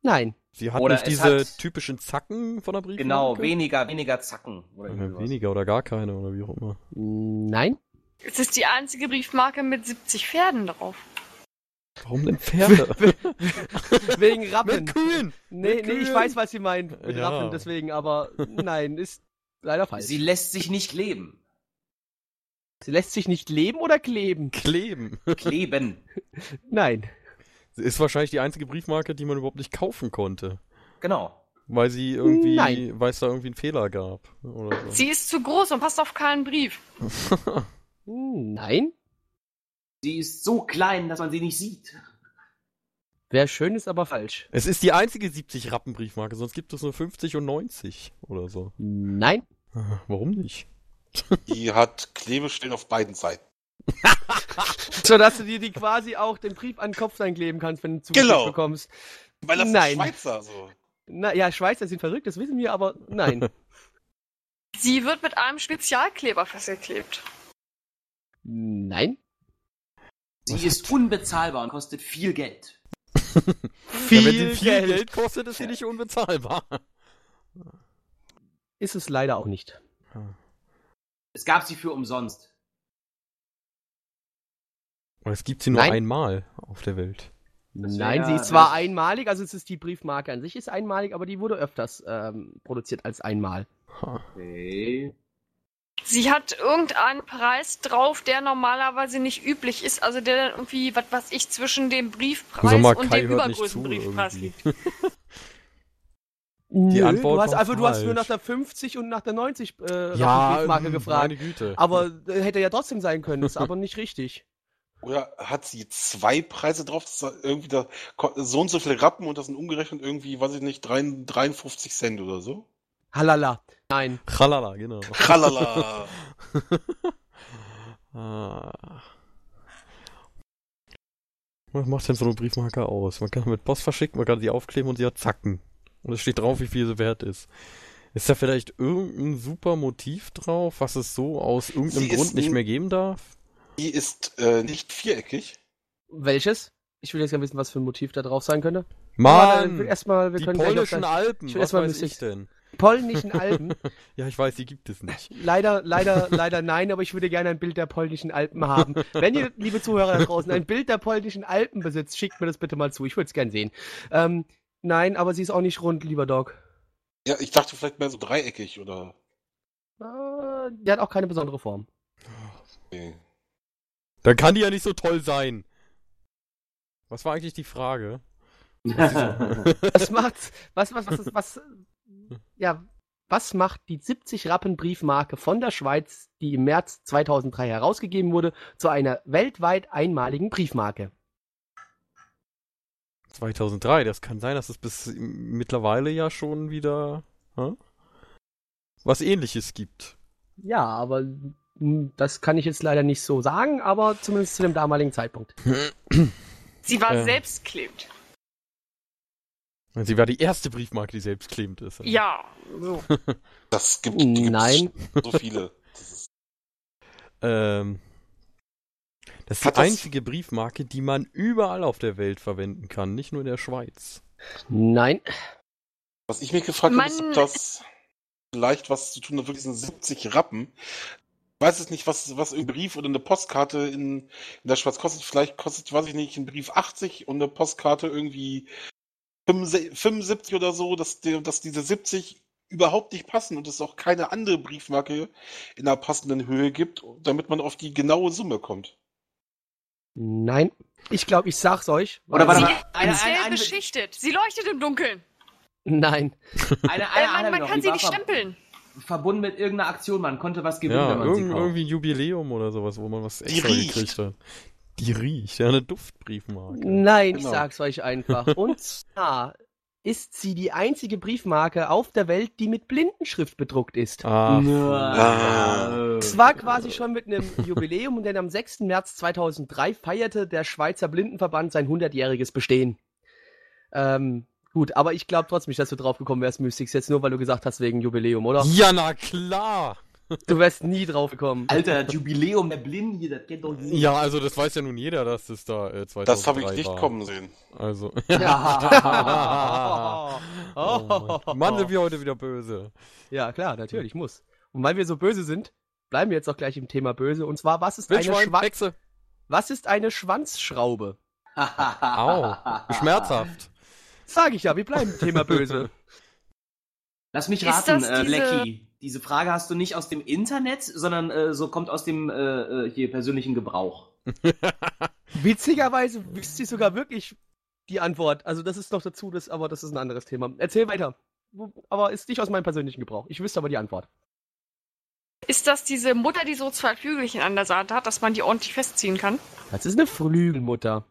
Nein.
Sie hat
Oder
nicht
es
diese
hat-
typischen Zacken von der Briefmarke?
Genau, weniger, weniger Zacken. Oder irgendwie was.
weniger oder gar keine oder wie auch immer.
Nein.
Es ist die einzige Briefmarke mit 70 Pferden drauf.
Warum denn Pferde?
Wegen Rappen.
Mit Kühen!
Nee,
Mit
nee, ich weiß, was sie meint mit
Ja.
Rappen, deswegen, aber nein, ist leider falsch.
Sie lässt sich nicht leben.
Sie lässt sich nicht leben oder kleben?
Kleben.
Kleben.
Nein.
Ist wahrscheinlich die einzige Briefmarke, die man überhaupt nicht kaufen konnte.
Genau.
Weil sie irgendwie,
Nein.
weil es da irgendwie einen Fehler gab. Oder so.
Sie ist zu groß und passt auf keinen Brief.
Hm, Nein.
Sie ist so klein, dass man sie nicht sieht.
Wäre schön, ist aber falsch.
Es ist die einzige 70 Rappen Briefmarke, sonst gibt es nur 50 und 90 oder so.
Nein.
Warum nicht?
Die hat Klebestellen auf beiden Seiten.
So dass du dir die quasi auch den Brief an den Kopf kleben kannst, wenn du zugeschickt
Genau.
bekommst.
Weil das
Nein.
Schweizer so.
Na ja, Schweizer sind verrückt, das wissen wir, aber nein.
Sie wird mit einem Spezialkleber festgeklebt.
nein.
Sie ist unbezahlbar und kostet viel Geld.
ja,
Viel,
wenn sie viel
Geld.
Geld. kostet, ist sie nicht unbezahlbar.
Ist es leider auch nicht.
Es gab sie für umsonst.
Und es gibt sie nur
Nein.
einmal auf der Welt.
Das
Nein, sie ist zwar einmalig, also es ist die Briefmarke an sich ist einmalig, aber die wurde öfters ähm, produziert als einmal.
Okay.
Sie hat irgendeinen Preis drauf, der normalerweise nicht üblich ist, also der dann irgendwie, was weiß ich, zwischen dem Briefpreis
mal,
und dem
hört nicht
übergrößten
zu
Briefpreis
irgendwie.
liegt.
Nö,
Antwort
du hast einfach, du hast nur
falsch.
nach der 50 und nach der 90 äh,
Ja,
Briefmarke gefragt.
meine Güte.
Aber äh, hätte ja trotzdem sein können, ist aber nicht richtig.
Oder hat sie zwei Preise drauf? Das ist irgendwie da, so und so viel Rappen und das sind umgerechnet irgendwie, weiß ich nicht, 53 Cent oder so.
Halala. Nein.
Tralala, genau.
Tralala.
Ah. Was macht denn so eine Briefmarke aus? Man kann mit Post verschicken, man kann sie aufkleben und sie hat Zacken. Und es steht drauf, wie viel sie wert ist. Ist da vielleicht irgendein super Motiv drauf, was es so aus irgendeinem
Sie
Grund nicht mehr geben darf?
Die ist äh, nicht viereckig.
Welches? Ich will jetzt gerne wissen, was für ein Motiv da drauf sein könnte.
Mann!
erstmal, wir
Die
können gleich
polnischen
das-
Alpen, was weiß ich denn?
polnischen Alpen.
Ja, ich weiß, die gibt es nicht.
Leider, leider, leider nein, aber ich würde gerne ein Bild der polnischen Alpen haben. Wenn ihr, liebe Zuhörer da draußen, ein Bild der polnischen Alpen besitzt, schickt mir das bitte mal zu. Ich würde es gern sehen. Ähm, nein, aber sie ist auch nicht rund, lieber Doc.
Ja, ich dachte vielleicht mehr so dreieckig oder.
Äh, die hat auch keine besondere Form.
Nee.
Dann kann die ja nicht so toll sein. Was war eigentlich die Frage?
Was macht, was, was, was, was, ja, was macht die 70 Rappen Briefmarke von der Schweiz, die im März 2003 herausgegeben wurde, zu einer weltweit einmaligen Briefmarke?
2003, das kann sein, dass es bis mittlerweile ja schon wieder hä? was ähnliches gibt.
Ja, aber hm, das kann ich jetzt leider nicht so sagen, aber zumindest zu dem damaligen Zeitpunkt.
Sie war
Ja.
selbstklebt.
Und Sie war die erste Briefmarke, die selbstklebend ist.
Ja, so.
Das gibt
Nein.
so viele. Das ist,
Ähm, das ist
Hat
die
das-
einzige Briefmarke, die man überall auf der Welt verwenden kann, nicht nur in der Schweiz.
Nein.
was ich mich gefragt habe, ist, ob das vielleicht was zu tun hat mit diesen 70 Rappen. Ich weiß es nicht, was, was ein Brief oder eine Postkarte in, in der Schweiz kostet. Vielleicht kostet, weiß ich nicht, ein Brief 80 und eine Postkarte irgendwie 75 75 oder so, dass, dass diese 70 überhaupt nicht passen und es auch keine andere Briefmarke in einer passenden Höhe gibt, damit man auf die genaue Summe kommt.
Nein. Ich glaube, ich sag's euch.
Oder warte
Sie
mal,
ist
eine-
speziell
eine- eine-
beschichtet. Sie leuchtet im Dunkeln.
Nein.
Eine,
Äh,
eine,
man
eine
man
noch,
kann sie nicht stempeln.
Verbunden mit irgendeiner Aktion, man konnte was gewinnen,
Ja,
wenn man
irgend,
sie kauft.
irgendwie ein Jubiläum oder sowas, wo man was
Die
extra
riecht.
gekriegt hat. Die riecht, ja, eine Duftbriefmarke.
Nein, ich
Genau.
sag's euch einfach. Und zwar ist sie die einzige Briefmarke auf der Welt, die mit Blindenschrift bedruckt ist.
Ah,
Ah.
Es war quasi schon mit einem Jubiläum, denn am 6. März 2003 feierte der Schweizer Blindenverband sein 100-jähriges Bestehen. Ähm, gut, aber ich glaube trotzdem nicht, dass du drauf gekommen wärst, Mystics, jetzt nur weil du gesagt hast wegen Jubiläum, oder?
ja, na klar.
Du wärst nie drauf gekommen.
Alter, das Jubiläum der Blinden hier, das kennt doch jeder.
Ja, also das weiß ja nun jeder, dass das da äh, 2003
Das habe ich nicht
war.
kommen sehen.
Also,
Ja.
oh, Mann. Mann, sind wir heute wieder böse.
Ja, klar, natürlich, muss. Und weil wir so böse sind, bleiben wir jetzt auch gleich im Thema böse. Und zwar, was ist, eine,
Wildschwein,
Schwa
Hexe.
was ist eine Schwanzschraube?
Au, schmerzhaft.
Sag ich ja, wir bleiben Thema böse.
Lass mich raten, äh,
diese-
Blackie. diese Frage hast du nicht aus dem Internet, sondern äh, so kommt aus dem äh, äh, hier persönlichen Gebrauch.
Witzigerweise wisst ihr sogar wirklich die Antwort. Also das ist noch dazu, das, aber das ist ein anderes Thema. Erzähl weiter. Aber ist nicht aus meinem persönlichen Gebrauch. Ich wüsste aber die Antwort.
Ist das diese Mutter, die so zwei Flügelchen an der Seite hat, dass man die ordentlich festziehen kann?
Das ist eine Flügelmutter.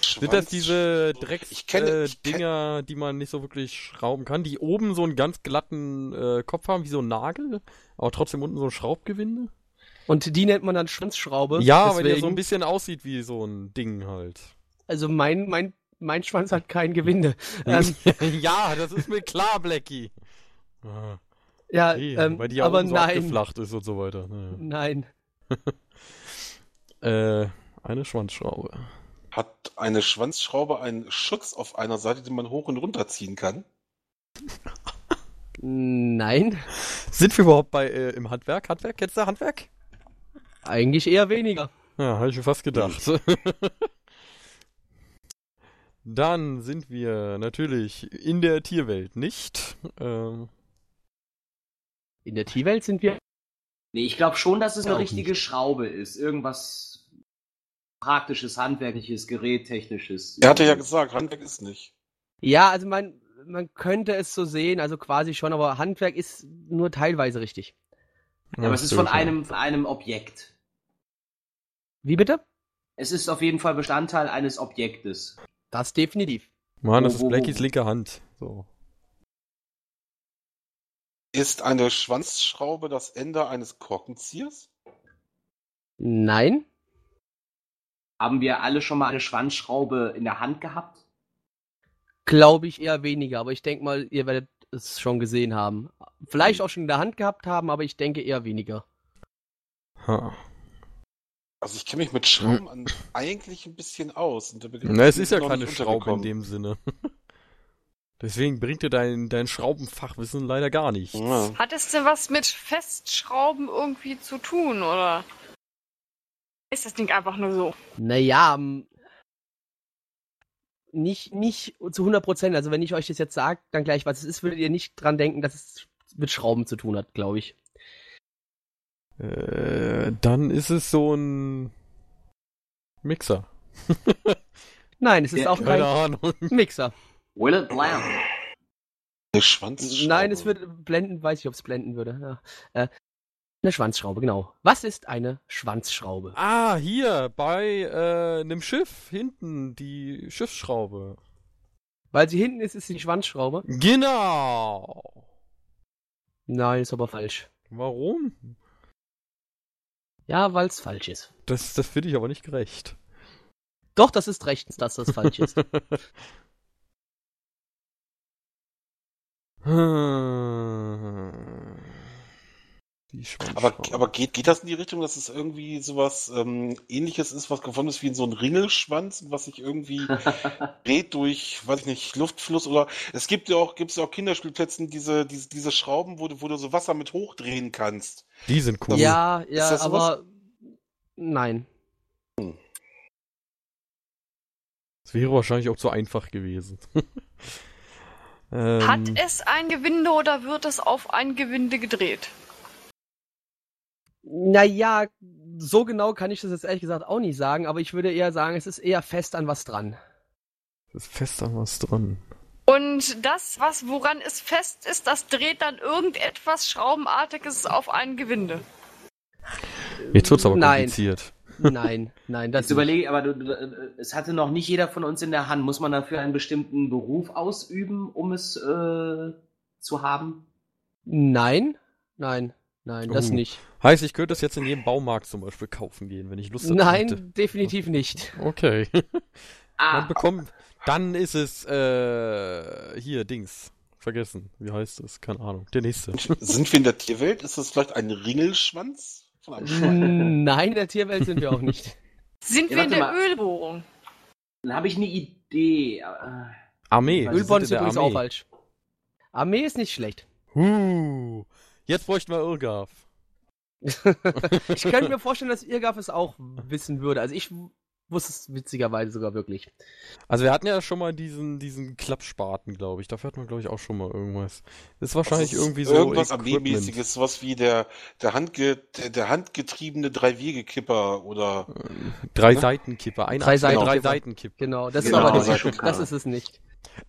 Sind das diese Drecks-Dinger, Dinger, die man nicht so wirklich schrauben kann, die oben so einen ganz glatten äh, Kopf haben, wie so ein Nagel, aber trotzdem unten so ein Schraubgewinde?
Und die nennt man dann Schwanzschraube.
Ja, weil der
Deswegen-
so ein bisschen aussieht wie so ein Ding halt.
Also mein, mein, mein Schwanz hat kein Gewinde. ähm,
ja, das ist mir klar, Blackie. Ah,
ja,
eh,
ähm,
weil die ja
aber
so
nein.
abgeflacht ist und so weiter. Naja.
Nein.
Äh, eine Schwanzschraube.
Hat eine Schwanzschraube einen Schutz auf einer Seite, den man hoch und runter ziehen kann?
Nein.
Sind wir überhaupt bei äh, im Handwerk? Handwerk? Kennst du Handwerk?
Eigentlich eher weniger.
Ja, habe ich mir fast gedacht. Dann sind wir natürlich in der Tierwelt, nicht? Ähm,
In der Tierwelt sind wir.
Nee, ich glaube schon, dass es eine richtige Schraube ist. Irgendwas praktisches, handwerkliches, gerättechnisches.
Er hatte ja gesagt, Handwerk ist nicht.
Ja, also man, man könnte es so sehen, also quasi schon, aber Handwerk ist nur teilweise richtig.
Ja, aber es ist von einem, von einem Objekt.
Wie bitte?
Es ist auf jeden Fall Bestandteil eines Objektes.
Das definitiv.
Mann, das ist Blackies linke Hand. So.
Ist eine Schwanzschraube das Ende eines Korkenziehers?
Nein.
Haben wir alle schon mal eine Schwanzschraube in der Hand gehabt?
Glaube ich eher weniger, aber ich denke mal, ihr werdet es schon gesehen haben. Vielleicht auch schon in der Hand gehabt haben, aber ich denke eher weniger.
Ha.
Also ich kenne mich mit Schrauben an, eigentlich ein bisschen aus.
Na, es ist ja keine Schraube in dem Sinne. Deswegen bringt dir dein, dein Schraubenfachwissen leider gar nichts.
Ja.
Hat es denn was mit Festschrauben irgendwie zu tun, oder? Ist das Ding einfach nur so?
Naja, nicht, nicht zu 100 Prozent. Also wenn ich euch das jetzt sage, dann gleich, was es ist, würdet ihr nicht dran denken, dass es mit Schrauben zu tun hat, glaube ich.
Äh, dann ist es so ein Mixer.
Nein, es ist
Ja,
auch
Keine
kein
Ahnung.
Mixer.
Will it blam?
Eine Schwanzschraube.
Nein, es würde blenden, weiß ich, ob es blenden würde. Ja. Äh, eine Schwanzschraube, genau. Was ist eine Schwanzschraube?
Ah, hier, bei äh, einem Schiff, hinten, die Schiffsschraube.
Weil sie hinten ist, ist sie die Schwanzschraube.
Genau.
Nein, ist aber falsch.
Warum?
Ja, weil es falsch ist.
Das, das finde ich aber nicht gerecht.
Doch, das ist rechtens, dass das falsch ist.
Die
Aber, aber geht, geht das in die Richtung, dass es irgendwie sowas ähm, ähnliches ist, was geformt ist wie in so ein Ringelschwanz und was sich irgendwie dreht durch, weiß ich nicht, Luftfluss oder es gibt ja auch, gibt's ja auch Kinderspielplätzen, diese, diese, diese Schrauben, wo du, wo du so Wasser mit hochdrehen kannst.
die sind cool.
ja, ja, aber nein.
Das wäre wahrscheinlich auch zu einfach gewesen. ähm,
Hat es ein Gewinde oder wird es auf ein Gewinde gedreht?
Naja, so genau kann ich das jetzt ehrlich gesagt auch nicht sagen, aber ich würde eher sagen, es ist eher fest an was dran.
ist fest an was dran.
Und das, was woran es fest ist, das dreht dann irgendetwas Schraubenartiges auf ein Gewinde.
Jetzt wird's aber
Nein.
kompliziert.
Nein, nein, das
Jetzt überlege, aber du, du, es hatte noch nicht jeder von uns in der Hand. Muss man dafür einen bestimmten Beruf ausüben, um es äh, zu haben?
Nein, nein, nein, das
Oh.
nicht.
Heißt, ich könnte es jetzt in jedem Baumarkt zum Beispiel kaufen gehen, wenn ich Lust dazu
Nein,
hätte.
definitiv nicht.
Okay.
Ah,
Man bekommt. Dann ist es äh, hier Dings. Vergessen. Wie heißt es? Keine Ahnung. Der nächste.
Sind wir in der Tierwelt? Ist das vielleicht ein Ringelschwanz von einem Schwein?
Nein, in der Tierwelt sind wir auch nicht.
Sind
Ja,
wir in der
mal.
Ölbohrung?
dann habe ich eine Idee.
Armee. Sind
ist übrigens
Armee.
auch falsch. Armee ist nicht schlecht.
Huh. Jetzt bräuchten wir Irgaf.
Ich könnte mir vorstellen, dass Irgaf es auch wissen würde. Also ich wusste es witzigerweise sogar wirklich.
Also wir hatten ja schon mal diesen, diesen Klappspaten, glaube ich. Dafür hat man, glaube ich, auch schon mal irgendwas. Das ist wahrscheinlich
Das ist
irgendwie so.
Irgendwas. Armeemäßiges, sowas wie der, der, Handge, der, der handgetriebene Drei-Wege-Kipper oder.
Drei
Ne?
Seitenkipper. Ein
Drei
Achse, drei
Seitenkipper. Genau, das
Genau,
ist aber
das
nicht,
ist schon
das ist es nicht.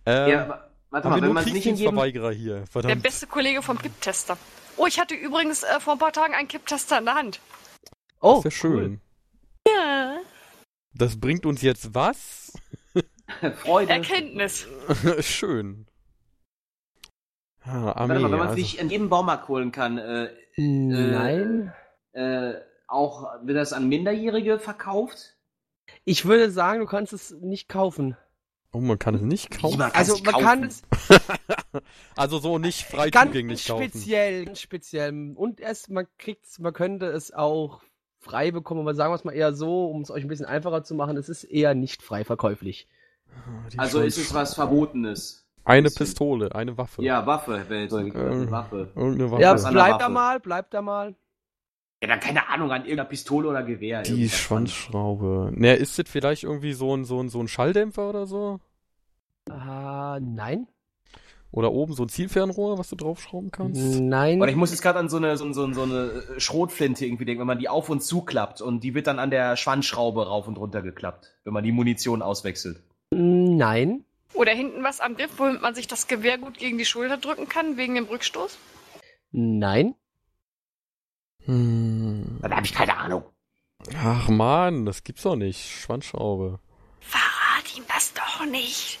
Ähm,
Ja, wa- warte mal,
wir
wenn man nicht in jedem...
Hier.
Der
Verdammt.
beste Kollege vom Kipptester. Oh, ich hatte übrigens äh, vor ein paar Tagen einen Kipptester in der Hand.
Oh,
das ist ja
cool.
schön.
Ja.
Das bringt uns jetzt was?
Freude.
Erkenntnis.
schön. Ah,
Warte
Armee.
mal, wenn man es
also,
nicht in jedem Baumarkt holen kann, äh,
Nein.
äh, auch wird das an Minderjährige verkauft?
Ich würde sagen, du kannst es nicht kaufen.
Oh, man kann es nicht kaufen.
man
Also man kann
kaufen.
es
Also so nicht frei
ganz
zugänglich kaufen.
speziell, ganz speziell. Und es, man kriegt's, man könnte es auch frei bekommen, aber sagen wir es mal eher so, um es euch ein bisschen einfacher zu machen, es ist eher nicht frei verkäuflich.
Ah, die
Also ist es was Verbotenes?
Eine. Pistole, eine Waffe.
Ja, Waffe, wäre jetzt
Ähm,
eine Waffe.
Irgendeine Waffe.
Ja, bleibt da mal, bleibt da mal.
Ja, dann keine Ahnung, an irgendeiner Pistole oder Gewehr.
Die. Schwanzschraube. Ne, ist das vielleicht irgendwie so ein, so ein, so ein Schalldämpfer oder so?
Ah, nein.
Oder oben so ein Zielfernrohr, was du draufschrauben kannst?
Nein.
Oder ich muss jetzt gerade an so eine, so, so, so eine äh, Schrotflinte irgendwie denken, wenn man die auf und zuklappt und die wird dann an der Schwanzschraube rauf und runter geklappt, wenn man die Munition auswechselt.
Nein.
Oder hinten was am Griff, womit man sich das Gewehr gut gegen die Schulter drücken kann, wegen dem Rückstoß.
Nein.
Hm.
Dann habe ich keine Ahnung.
Ach man, das gibt's doch nicht. Schwanzschraube.
Verrat ihm das doch nicht.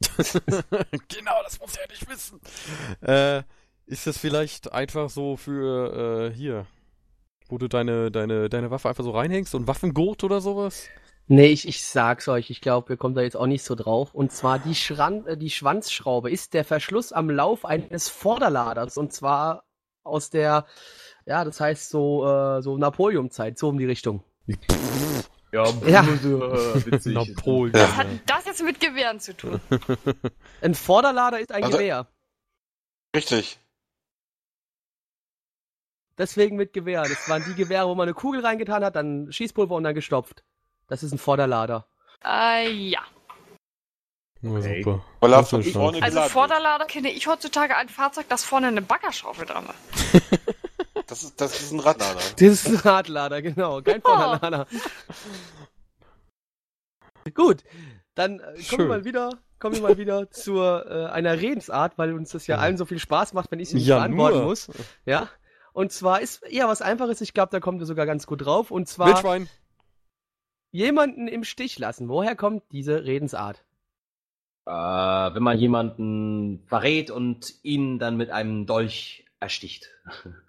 genau, das muss er nicht wissen. Äh, ist das vielleicht einfach so für, äh, hier, wo du deine, deine, deine Waffe einfach so reinhängst, so ein Waffengurt oder sowas?
Nee, ich, ich sag's euch, ich glaube, ihr kommt da jetzt auch nicht so drauf. Und zwar die, Schran äh, die Schwanzschraube ist der Verschluss am Lauf eines Vorderladers. Und zwar aus der, ja, das heißt so, äh, so Napoleon-Zeit, so um die Richtung.
Ja,
Ja.
äh, witzig.
Napoleon.
Was hat das jetzt mit Gewehren zu tun?
Ein Vorderlader ist ein
Also-
Gewehr.
Richtig.
Deswegen mit Gewehr. Das waren die Gewehre, wo man eine Kugel reingetan hat, dann Schießpulver und dann gestopft. Das ist ein Vorderlader.
Äh, ja.
Ja,
Okay.
super.
Er
Also Vorderlader kenne ich heutzutage ein Fahrzeug, das vorne eine Baggerschaufel dran hat.
Das ist, das ist ein Radlader.
Das ist ein Radlader, genau. Kein Vorderlader. Gut, dann äh, kommen wir mal wieder, kommen wir mal wieder zu äh, einer Redensart, weil uns das ja
Ja.
allen so viel Spaß macht, wenn ich sie nicht
Ja,
beantworten
nur.
muss. Ja. Und zwar ist eher was Einfaches, ich glaube, da kommt ihr sogar ganz gut drauf. Und zwar
Wildschwein.
jemanden im Stich lassen. Woher kommt diese Redensart?
Äh, wenn man jemanden verrät und ihn dann mit einem Dolch ersticht.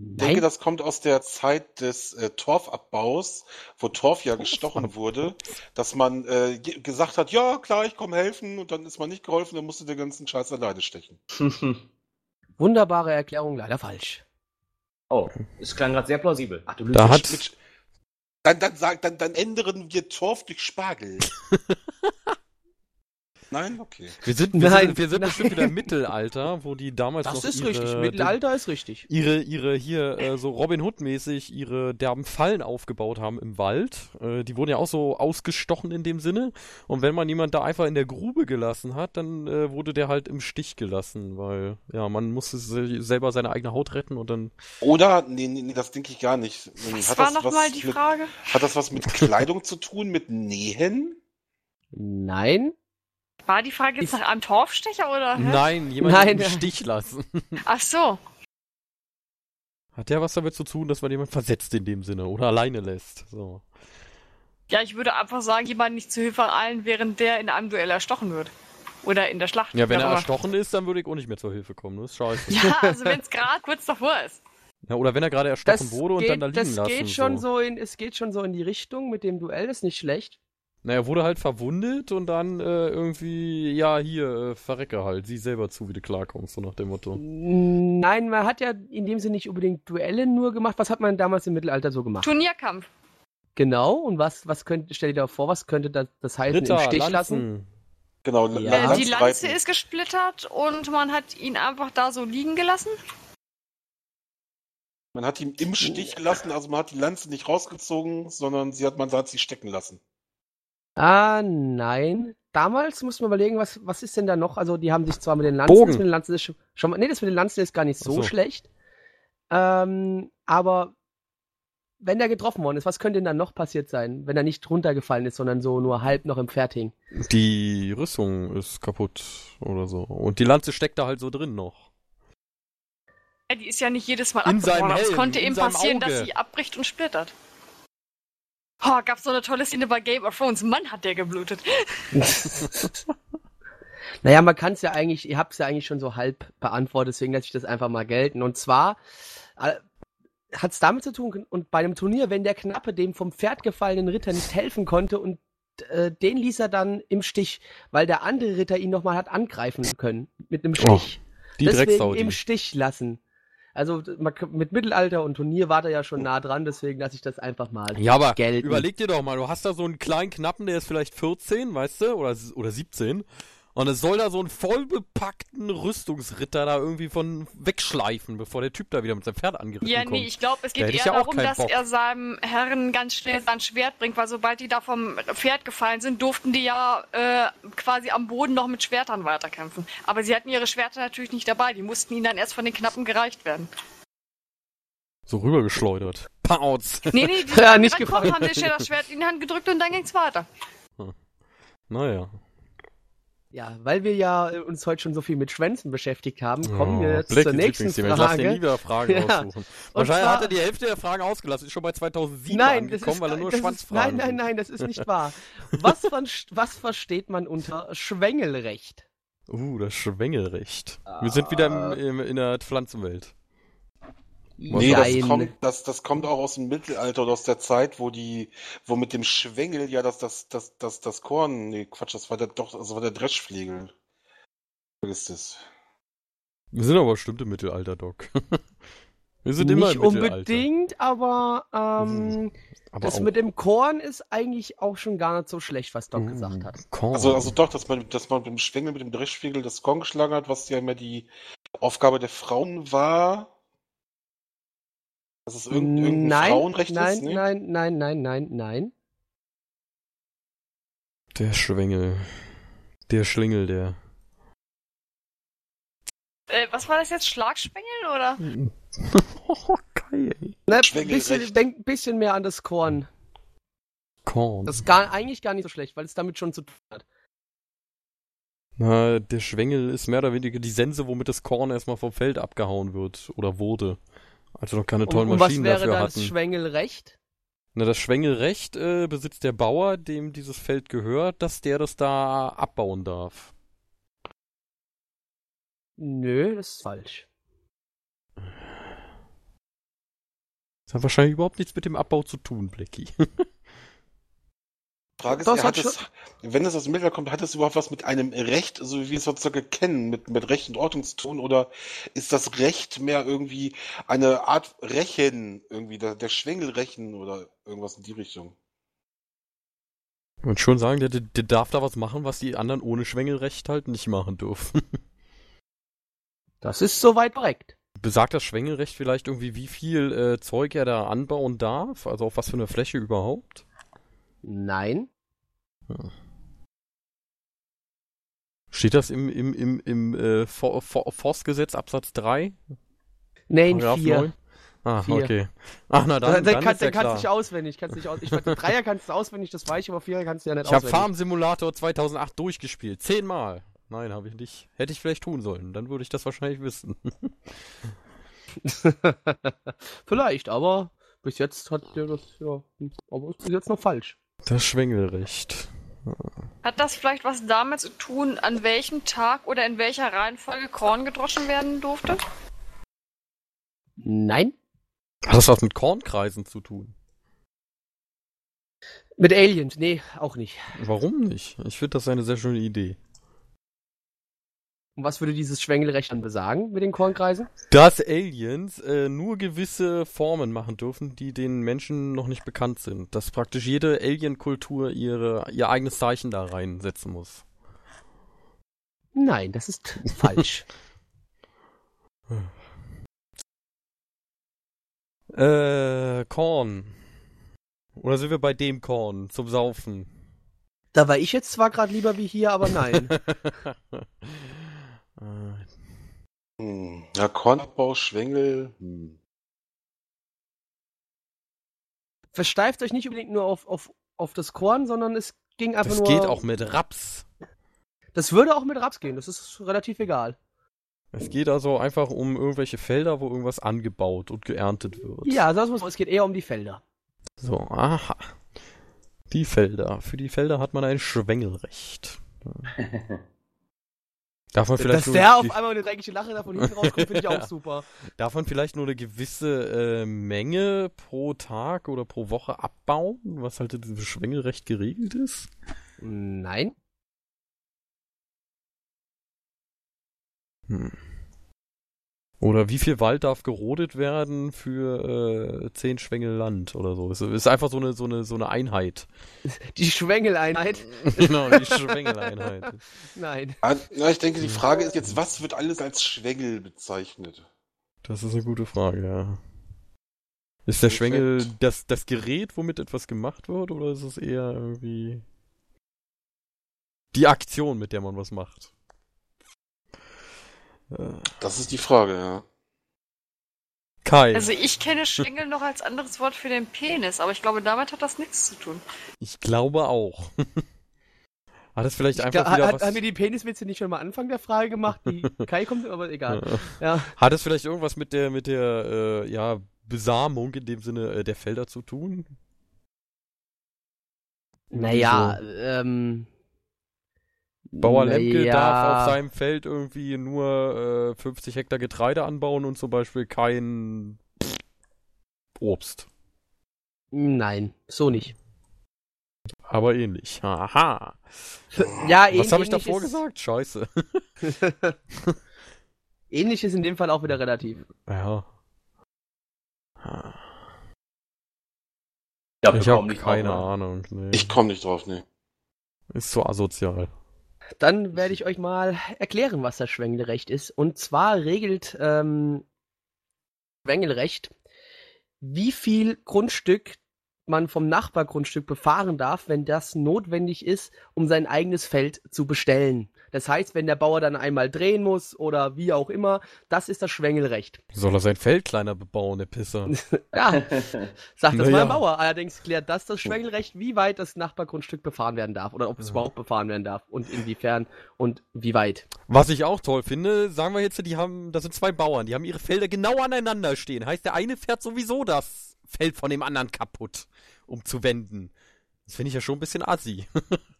Ich denke, das kommt aus der Zeit des äh, Torfabbaus, wo Torf ja gestochen wurde, dass man äh, ge- gesagt hat, ja klar, ich komme helfen und dann ist man nicht geholfen, dann musste der ganzen Scheiß alleine stechen.
Wunderbare Erklärung, leider falsch.
oh, es klang gerade sehr plausibel. Ach, du
Da
lügst.
hat-
Mit, dann, dann, sag, dann, dann ändern wir Torf durch Spargel. Nein? Okay.
Wir sind, wir
Nein,
sind, wir sind
nein.
bestimmt wieder im Mittelalter, wo die damals
Das
noch
ist
ihre,
richtig. Mittelalter ist richtig.
ihre, ihre hier äh, so Robin Hood mäßig ihre derben Fallen aufgebaut haben im Wald. Äh, die wurden ja auch so ausgestochen in dem Sinne. Und wenn man jemand da einfach in der Grube gelassen hat, dann äh, wurde der halt im Stich gelassen, weil ja man musste se selber seine eigene Haut retten und dann
Oder, nee, nee, nee, das denke ich gar nicht.
Was
hat,
war
das
noch
was
mal die
mit,
Frage?
hat das was mit Kleidung zu tun, mit Nähen?
Nein.
War die Frage jetzt
Ist-
nach einem Torfstecher oder? hä?
nein, jemanden
Nein,
im. Stich lassen.
Ach so.
Hat der was damit zu tun, dass man jemanden versetzt in dem Sinne oder alleine lässt? So.
Ja, ich würde einfach sagen, jemand nicht zu Hilfe eilen, während der in einem Duell erstochen wird. Oder in der Schlacht.
Ja, wenn er erstochen ist, dann würde ich auch nicht mehr zur Hilfe kommen. Das ist scheiße.
Ja, also wenn es gerade kurz davor ist.
Ja, oder wenn er gerade erstochen
Das
wurde und
geht,
dann da liegen
das
lassen.
geht schon so. in, es geht schon so in die Richtung mit dem Duell, ist nicht schlecht.
Naja, wurde halt verwundet und dann äh, irgendwie, ja, hier, äh, verrecke halt, sieh selber zu, wie du klarkommst, so nach dem Motto.
Nein, man hat ja in dem Sinne nicht unbedingt Duelle nur gemacht. Was hat man damals im Mittelalter so gemacht?
Turnierkampf.
Genau, und was, was könnte, stell dir da vor, was könnte das, das heißen,
Ritter,
im Stich
Lanzen.
lassen?
Genau,
Ja.
Äh, die Lanze ist gesplittert und man hat ihn einfach da so liegen gelassen.
Man hat ihn im Stich gelassen, also man hat die Lanze nicht rausgezogen, sondern sie hat, man hat sie stecken lassen.
Ah, nein. Damals muss man überlegen, was, was ist denn da noch? Also, die haben sich zwar mit den Lanzen,
Bogen.
das mit den Lanzen ist schon, schon mal, nee, das mit den Lanzen ist gar nicht so,
so.
schlecht. Ähm, aber wenn der getroffen worden ist, was könnte denn dann noch passiert sein, wenn er nicht runtergefallen ist, sondern so nur halb noch im Pferd hing?
Die Rüstung ist kaputt oder so. Und die Lanze steckt da halt so drin noch.
Ja, die ist ja nicht jedes Mal
In seinem
abgebrochen, aber es konnte
in
eben passieren,
Auge.
dass sie abbricht und splittert. Oh, gab's so eine tolle Szene bei Game of Thrones. Mann, hat der geblutet.
Naja, man kann es ja eigentlich, ihr habt es ja eigentlich schon so halb beantwortet, deswegen lasse ich das einfach mal gelten. Und zwar äh, hat es damit zu tun, und bei einem Turnier, wenn der Knappe dem vom Pferd gefallenen Ritter nicht helfen konnte und äh, den ließ er dann im Stich, weil der andere Ritter ihn nochmal hat angreifen können. Mit einem Stich.
Die
deswegen
Drecksau.
im. Stich lassen. Also mit Mittelalter und Turnier war der ja schon nah dran, deswegen lasse ich das einfach mal.
Ja, aber
gelten.
überleg dir doch mal, du hast da so einen kleinen Knappen, der ist vielleicht 14, weißt du, oder, oder 17. Und es soll da so einen vollbepackten Rüstungsritter da irgendwie von wegschleifen, bevor der Typ da wieder mit seinem Pferd angeritten
Ja,
kommt.
nee, ich glaube, es
Da
geht
ich
eher
ja auch
darum, dass
Bock.
er seinem Herren ganz schnell sein Schwert bringt, weil sobald die da vom Pferd gefallen sind, durften die ja äh, quasi am Boden noch mit Schwertern weiterkämpfen. Aber sie hatten ihre Schwerter natürlich nicht dabei, die mussten ihnen dann erst von den Knappen gereicht werden.
So rübergeschleudert. Pauz.
Nee, nee, die
Ja, nicht gefangen.
haben sich schnell das Schwert in die Hand gedrückt und dann ging's weiter.
Naja.
Ja, weil wir ja äh, uns heute schon so viel mit Schwänzen beschäftigt haben, kommen wir
Oh,
jetzt
Blackies
zur nächsten
Lieblingsthema. Lass dir nie
Frage.
wieder Fragen
Ja.
raussuchen. Wahrscheinlich
zwar-
hat er die Hälfte der Fragen ausgelassen. Ist schon bei 2007
Nein, das
angekommen,
ist,
weil er nur
das ist,
Schwanzfragen
nein, nein, nein, das ist nicht wahr. Was, von, was versteht man unter Schwängelrecht?
Uh, das Schwängelrecht. Wir sind wieder
Ah.
im, im, in der Pflanzenwelt.
Nee, das
Nein.
kommt, das, das kommt auch aus dem Mittelalter oder aus der Zeit, wo die, wo mit dem Schwengel ja das, das, das, das, das Korn, nee, Quatsch, das war der, doch, das war der Dreschflegel. Vergiss das.
Wir sind aber bestimmt im Mittelalter, Doc. Wir sind immer
Nicht
im Mittelalter.
unbedingt, aber ähm,
Aber
das
auch-
mit dem Korn ist eigentlich auch schon gar nicht so schlecht, was Doc gesagt hat.
Korn.
Also, also doch, dass man, dass man mit dem Schwengel, mit dem Dreschflegel das Korn geschlagen hat, was ja immer die Aufgabe der Frauen war. Dass es irgendein, irgendein
nein,
Frauenrecht
nein,
ist, ne?
nein, nein, nein, nein, nein.
Der Schwengel. Der Schlingel, der.
Äh, was war das jetzt? Schlagspengel oder?
oh, geil.
Ne, bisschen, denk ein bisschen mehr an das Korn.
Korn.
Das ist gar, eigentlich gar nicht so schlecht, weil es damit schon zu tun hat.
Na, der Schwengel ist mehr oder weniger die Sense, womit das Korn erstmal vom Feld abgehauen wird. Oder wurde. Also noch keine
Und,
tollen
und was
Maschinen
wäre dann das Schwängelrecht?
Na, das Schwengelrecht äh, besitzt der Bauer, dem dieses Feld gehört, dass der das da abbauen darf.
Nö, das ist falsch.
Das hat wahrscheinlich überhaupt nichts mit dem Abbau zu tun, Blackie.
Frage ist,
Das hat
es, wenn es aus dem Mittelalter kommt, hat es überhaupt was mit einem Recht, so wie wir es heutzutage kennen, mit, mit Recht und Ordnung zu tun? Oder ist das Recht mehr irgendwie eine Art Rechen, irgendwie der, der Schwengelrechen oder irgendwas in die Richtung?
Ich würde schon sagen, der, der, der darf da was machen, was die anderen ohne Schwengelrecht halt nicht machen dürfen.
Das ist soweit korrekt.
Besagt das Schwengelrecht vielleicht irgendwie, wie viel äh, Zeug er da anbauen darf? Also auf was für eine Fläche überhaupt?
Nein.
Steht das im, im, im, im äh, For For Forstgesetz Absatz 3?
Nein,
Paragraph
vier.
9? Ah,
Vier.
okay. Ach, na dann,
Dann,
dann,
dann, kann,
ist ja
dann kannst du nicht auswendig. Kannst nicht aus, ich weiß, Dreier kannst du auswendig, das weiß ich, aber Vierer kannst du ja nicht
Ich habe
auswendig.
Farm Simulator 2008 durchgespielt. Zehnmal. Nein, habe ich nicht. Hätte ich vielleicht tun sollen. Dann würde ich das wahrscheinlich wissen.
Vielleicht, aber bis jetzt hat der das ja, aber ist bis jetzt noch falsch.
Das Schwengelrecht.
Hat das vielleicht was damit zu tun, an welchem Tag oder in welcher Reihenfolge Korn gedroschen werden durfte?
Nein.
Hat das was mit Kornkreisen zu tun?
Mit Aliens, nee, auch nicht.
Warum nicht? Ich finde das eine sehr schöne Idee.
Und was würde dieses Schwengelrecht dann besagen mit den Kornkreisen?
Dass Aliens äh, nur gewisse Formen machen dürfen, die den Menschen noch nicht bekannt sind. Dass praktisch jede Alien-Kultur ihre, ihr eigenes Zeichen da reinsetzen muss.
Nein, das ist falsch.
Äh, Korn. Oder sind wir bei dem Korn zum Saufen?
Da war ich jetzt zwar gerade lieber wie hier, aber nein.
Äh,
Hm. Ja, Kornabbau, Schwengel. Hm.
Versteift euch nicht unbedingt nur auf, auf, auf das Korn, sondern es ging einfach
das
nur.
geht auch mit Raps.
Das würde auch mit Raps gehen, das ist relativ egal.
Es geht also einfach um irgendwelche Felder, wo irgendwas angebaut und geerntet wird.
Ja, mal so, es geht eher um die Felder.
So, aha. Die Felder. Für die Felder hat man ein Schwengelrecht. Man vielleicht
Dass
nur,
der auf einmal eine dreckige Lache da von hinten rauskommt, finde ich auch super.
darf man vielleicht nur eine gewisse äh, Menge pro Tag oder pro Woche abbauen, was halt in diesem Schwengelrecht geregelt ist?
Nein.
Hm. Oder wie viel Wald darf gerodet werden für äh, zehn Schwengel Land oder so? Es ist einfach so eine, so eine, so eine Einheit.
Die Schwengeleinheit?
genau, die Schwengeleinheit.
Nein.
Ah, Ja, ich denke, die Frage ist jetzt, was wird alles als Schwengel bezeichnet?
Das ist eine gute Frage, ja. Ist der Schwengel das, das Gerät, womit etwas gemacht wird, oder ist es eher irgendwie die Aktion, mit der man was macht?
Das ist die Frage, ja.
Kai,
Also ich kenne Schwengel noch als anderes Wort für den Penis, aber ich glaube, damit hat das nichts zu tun.
ich glaube auch. Hat es vielleicht
Ich
einfach
glaub,
wieder
hat,
was...
haben wir die Peniswitze nicht schon mal Anfang der Frage gemacht? Die Kai kommt, aber egal.
Ja. Hat es vielleicht irgendwas mit der, mit der, äh, ja, Besamung in dem Sinne äh, der Felder zu tun?
Naja, ähm.
Bauer Lemke darf auf seinem Feld irgendwie nur äh, 50 Hektar Getreide anbauen und zum Beispiel kein Obst.
Nein, so nicht.
Aber ähnlich. Haha.
Ja,
Was habe ich
ähnlich
davor gesagt? Scheiße.
Ähnlich ist in dem Fall auch wieder relativ.
Ja. Ich habe keine
ne?
Ahnung. Nee.
Ich komme nicht drauf, ne.
Ist so asozial.
Dann werde ich euch mal erklären, was das Schwengelrecht ist. Und zwar regelt ähm, Schwengelrecht, wie viel Grundstück man vom Nachbargrundstück befahren darf, wenn das notwendig ist, um sein eigenes Feld zu bestellen. Das heißt, wenn der Bauer dann einmal drehen muss oder wie auch immer, das ist das Schwengelrecht.
Soll er sein Feld kleiner bebauen, der Pisser?
Ja, sagt das
Na
mal ein Bauer. Allerdings klärt das das Schwengelrecht, wie weit das Nachbargrundstück befahren werden darf oder ob es
Ja.
überhaupt befahren werden darf und inwiefern und wie weit.
Was ich auch toll finde, sagen wir jetzt, die haben, das sind zwei Bauern, die haben ihre Felder genau aneinander stehen. Heißt, der eine fährt sowieso das Feld von dem anderen kaputt, um zu wenden. Das finde ich ja schon ein bisschen assi.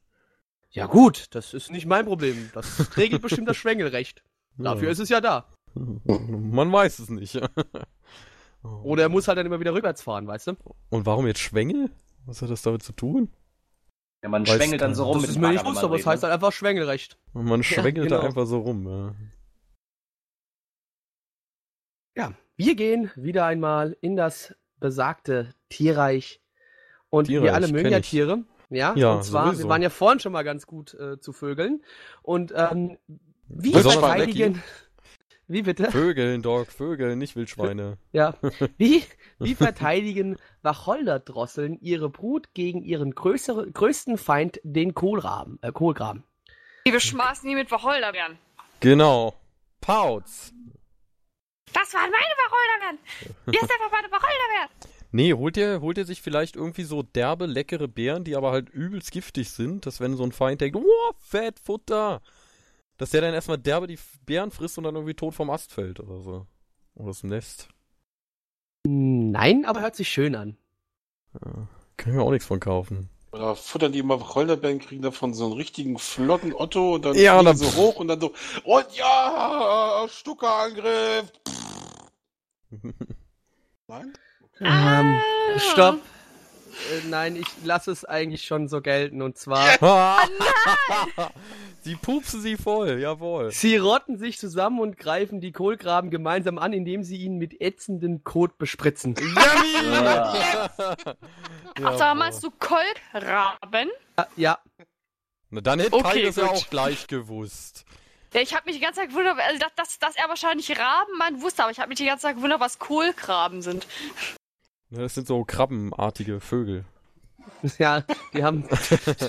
Ja gut, das ist nicht mein Problem. Das regelt bestimmt das Schwengelrecht. Dafür
Ja.
ist es ja da.
Man weiß es nicht.
Oder er muss halt dann immer wieder rückwärts fahren, weißt du?
Und warum jetzt Schwengel? Was hat das damit zu tun?
Ja, man
Weiß
schwengelt dann so rum
das
mit
ist
dem
mir nicht bewusst, aber es heißt halt einfach Schwengelrecht.
Und man schwengelt da
genau.
einfach so rum. Ja.
Ja, wir gehen wieder einmal in das besagte Tierreich. Und wir
Tierreich,
alle mögen ja
ich.
Tiere. Ja,
Ja,
und zwar,
sowieso.
wir waren ja vorhin schon mal ganz gut äh, zu Vögeln. Und ähm, wie
Besonders
verteidigen. Wie bitte?
Vögeln, Dog, Vögeln, nicht Wildschweine.
Ja. Wie, wie verteidigen Wacholderdrosseln ihre Brut gegen ihren größere, größten Feind, den Kohlraben, äh, Kohlgraben?
Die beschmaßen die mit Wacholderbeeren.
Genau. Pauz.
Das waren meine Wacholderbeeren. Hier ist einfach meine Wacholderbeeren.
Nee, holt ihr, holt ihr sich vielleicht irgendwie so derbe, leckere Beeren, die aber halt übelst giftig sind, dass wenn so ein Feind denkt, oh, Fettfutter, dass der dann erstmal derbe die Beeren frisst und dann irgendwie tot vom Ast fällt oder so. Oder das Nest.
Nein, aber hört sich schön an.
Ja, kann ich mir auch nichts von kaufen.
Oder futtern die immer Wacholderbeeren, kriegen davon so einen richtigen flotten Otto und dann
Ja, dann-
so hoch und dann so, und ja, Stuckerangriff. Nein?
Ähm,
Ah.
stopp. Äh, nein, ich lasse es eigentlich schon so gelten. Und zwar,
Sie pupsen sie voll, jawohl.
sie rotten sich zusammen und greifen die Kohlgraben gemeinsam an, indem sie ihn mit ätzenden Kot bespritzen.
Ja.
Ach, da meinst du Kolkraben?
Ja, ja.
Na, dann hätte
Okay,
Kai das ja auch gleich gewusst.
Ja, ich habe mich die ganze Zeit gewundert, also dass, dass, dass er wahrscheinlich Raben meint, wusste, aber ich habe mich die ganze Zeit gewundert, was Kohlkraben sind.
Ja, Das sind so krabbenartige Vögel.
Ja, die haben.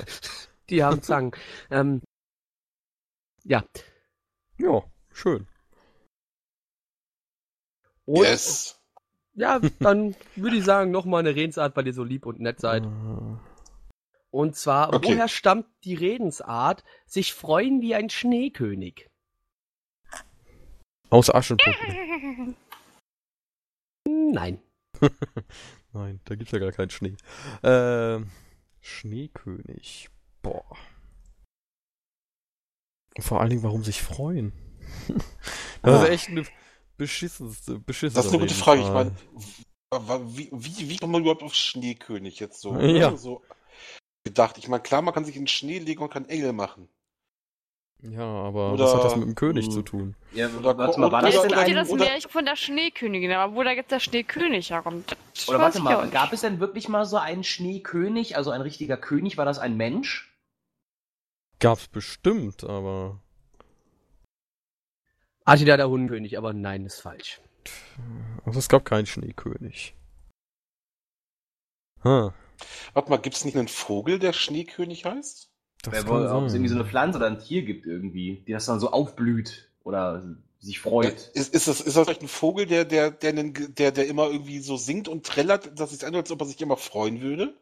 Die haben Zangen. ähm, ja.
Ja, schön.
Und,
yes.
Ja, dann würde ich sagen, nochmal eine Redensart, weil ihr so lieb und nett seid.
Äh,
Und zwar,
Okay.
woher stammt die Redensart, sich freuen wie ein Schneekönig?
Aus Aschenputtel.
Nein.
Nein, da gibt's ja gar keinen Schnee. Ähm, Schneekönig. Boah. Und vor allen Dingen, warum sich freuen? das
Ah.
ist echt eine beschissenste, beschissenste
Das ist eine gute Frage. Ich
Redensart.
meine, wie, wie, wie kommt man überhaupt auf Schneekönig jetzt so?
Ja.
ne? so gedacht. Ich meine, klar, man kann sich in den Schnee legen und kann Engel machen.
Ja, aber
Oder-
was hat das mit dem König
Hm.
zu tun?
Ja,
Oder-
warte mal, war das denn ein...
dir das
oder-
Märchen von der Schneekönigin, aber wo da jetzt der Schneekönig herkommt. das
Oder warte mal, gab es denn wirklich mal so einen Schneekönig, also ein richtiger König? War das ein Mensch?
Gab's bestimmt, aber.
Attila der Hundenkönig, aber nein, ist falsch.
Also es gab keinen Schneekönig. Hm,
Warte mal, gibt es nicht einen Vogel, der Schneekönig heißt?
Das
Wer wohl, ob es irgendwie so eine Pflanze oder ein Tier gibt irgendwie, die das dann so aufblüht oder sich freut.
Ist, ist, das, ist das vielleicht ein Vogel, der, der, der, der, der immer irgendwie so singt und trällert, dass es anhört, als ob er sich immer freuen würde?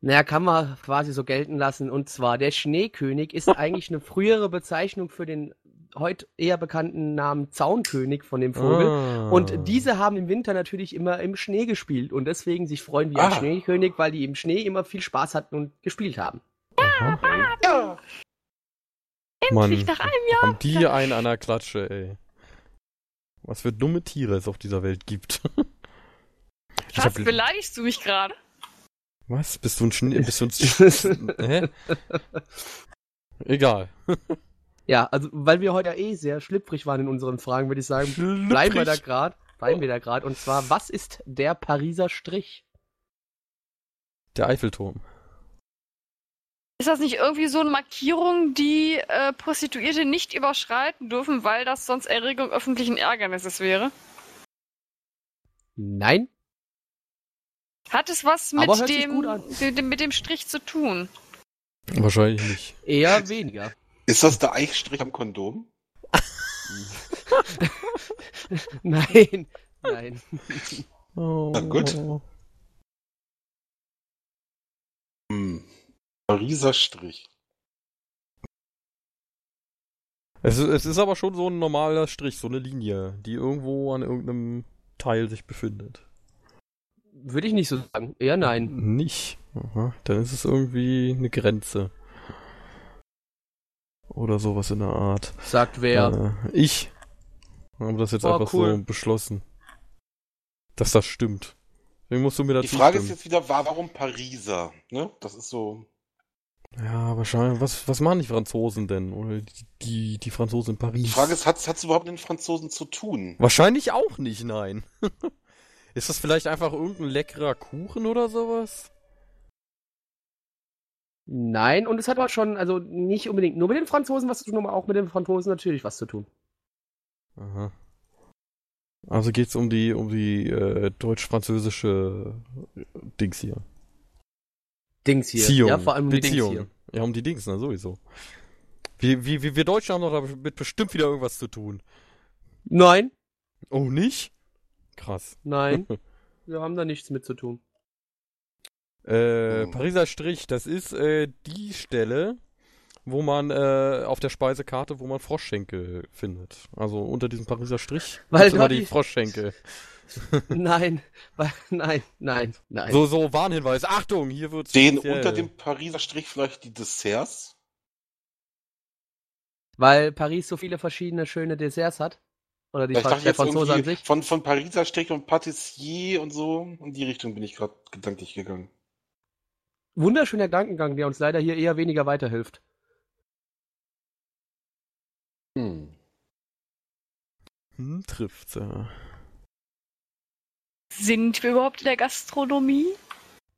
Naja, kann man quasi so gelten lassen. Und zwar, der Schneekönig ist eigentlich eine frühere Bezeichnung für den heute eher bekannten Namen Zaunkönig von dem Vogel.
Ah.
Und diese haben im Winter natürlich immer im Schnee gespielt und deswegen sich freuen wie ein
Ah.
Schneekönig, weil die im Schnee immer viel Spaß hatten und gespielt haben.
Aha.
Ja.
Endlich
Mann,
nach einem Jahr.
haben die einen an der Klatsche, ey. Was für dumme Tiere es auf dieser Welt gibt.
Was,
hab-
beleidigst du mich gerade?
Was? Bist du ein Schnee? Bist du ein Hä? Egal.
Ja, also weil wir heute ja eh sehr schlüpfrig waren in unseren Fragen, würde ich sagen, bleiben wir da
Schlüpfrig.
gerade. Bleiben wir da gerade. Und zwar, was ist der Pariser Strich?
Der Eiffelturm.
Ist das nicht irgendwie so eine Markierung, die äh, Prostituierte nicht überschreiten dürfen, weil das sonst Erregung öffentlichen Ärgernisses wäre?
Nein?
Hat es was mit dem mit dem Strich zu tun?
Wahrscheinlich nicht.
Eher weniger.
Ist das der Eichstrich am Kondom?
Nein. Nein.
Oh.
Na gut. Hm. Pariser Strich.
Es, ist- es ist aber schon so ein normaler Strich, so eine Linie, die irgendwo an irgendeinem Teil sich befindet.
Würde ich nicht so sagen. Eher nein.
Nicht. Aha. Dann ist es irgendwie eine Grenze. Oder sowas in der Art.
Sagt wer.
Äh, ich habe das jetzt
Oh,
einfach
cool.
so beschlossen. Dass das stimmt. Deswegen musst du mir dazu
Die Frage ist
stimmen.
jetzt wieder, wa- warum Pariser? Ne? Das ist so.
Ja, wahrscheinlich. Was, was machen die Franzosen denn? Oder die, die, die Franzosen in Paris?
Die Frage ist, hat es überhaupt mit den Franzosen zu tun?
Wahrscheinlich auch nicht, nein. ist das vielleicht einfach irgendein leckerer Kuchen oder sowas?
Nein, und es hat auch schon, also nicht unbedingt nur mit den Franzosen was zu tun, aber auch mit den Franzosen natürlich was zu tun.
Aha. Also geht's um die, um die äh, deutsch-französische Dings hier.
Dings hier.
Beziehung.
Ja, vor allem um die
Beziehung.
Dings hier.
Ja, um die Dings, na sowieso. Wir, wir, wir wir Deutschen haben doch damit bestimmt wieder irgendwas zu tun.
Nein,
Oh, nicht? Krass.
nein. wir haben da nichts mit zu tun.
Äh,
Hm.
Pariser Strich, das ist äh, die Stelle, wo man äh, auf der Speisekarte, wo man Froschschenkel findet. Also unter diesem Pariser Strich
Weil
immer die Froschschenkel.
nein, weil, nein, nein, nein.
So, so Warnhinweis. Achtung, hier wird's
Stehen
speziell.
unter dem Pariser Strich vielleicht die Desserts?
Weil Paris so viele verschiedene schöne Desserts hat. Oder die
Ja, ich
Fra
dachte
der
jetzt
Franzose an sich.
von, von Pariser Strich und Patissier und so. In die Richtung bin ich gerade gedanklich gegangen.
Wunderschöner Gedankengang, der uns leider hier eher weniger weiterhilft.
Hm.
Hm, trifft's, ja.
Sind wir überhaupt in der Gastronomie?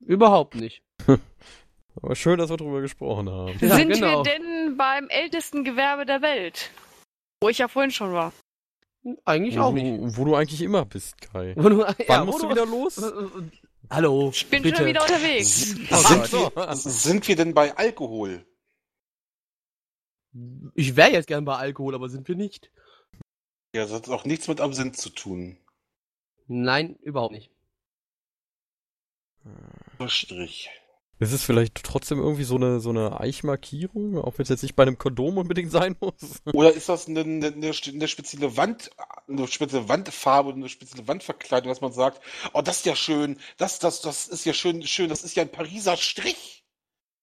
Überhaupt nicht.
Aber schön, dass wir drüber gesprochen haben.
Ja,
Sind
genau.
wir denn beim ältesten Gewerbe der Welt? Wo ich ja vorhin schon war.
Eigentlich
wo,
auch nicht.
Wo du eigentlich immer bist, Kai.
Wo du-
Wann
ja,
musst
wo
du wieder los?
Hallo,
Ich bin
bitte.
schon wieder unterwegs.
S-
Oh
sind, wir, sind wir denn bei Alkohol?
Ich wäre jetzt gern bei Alkohol, aber sind wir nicht.
Ja, das hat auch nichts mit Absinth zu tun.
Nein, überhaupt nicht.
Strich.
Ist es vielleicht trotzdem irgendwie so eine, so eine Eichmarkierung, auch wenn es jetzt nicht bei einem Kondom unbedingt sein muss?
Oder ist das eine, eine, eine spezielle Wand, eine spezielle Wandfarbe oder eine spezielle Wandverkleidung, dass man sagt, oh, das ist ja schön, das, das, das ist ja schön, schön, das ist ja ein Pariser Strich.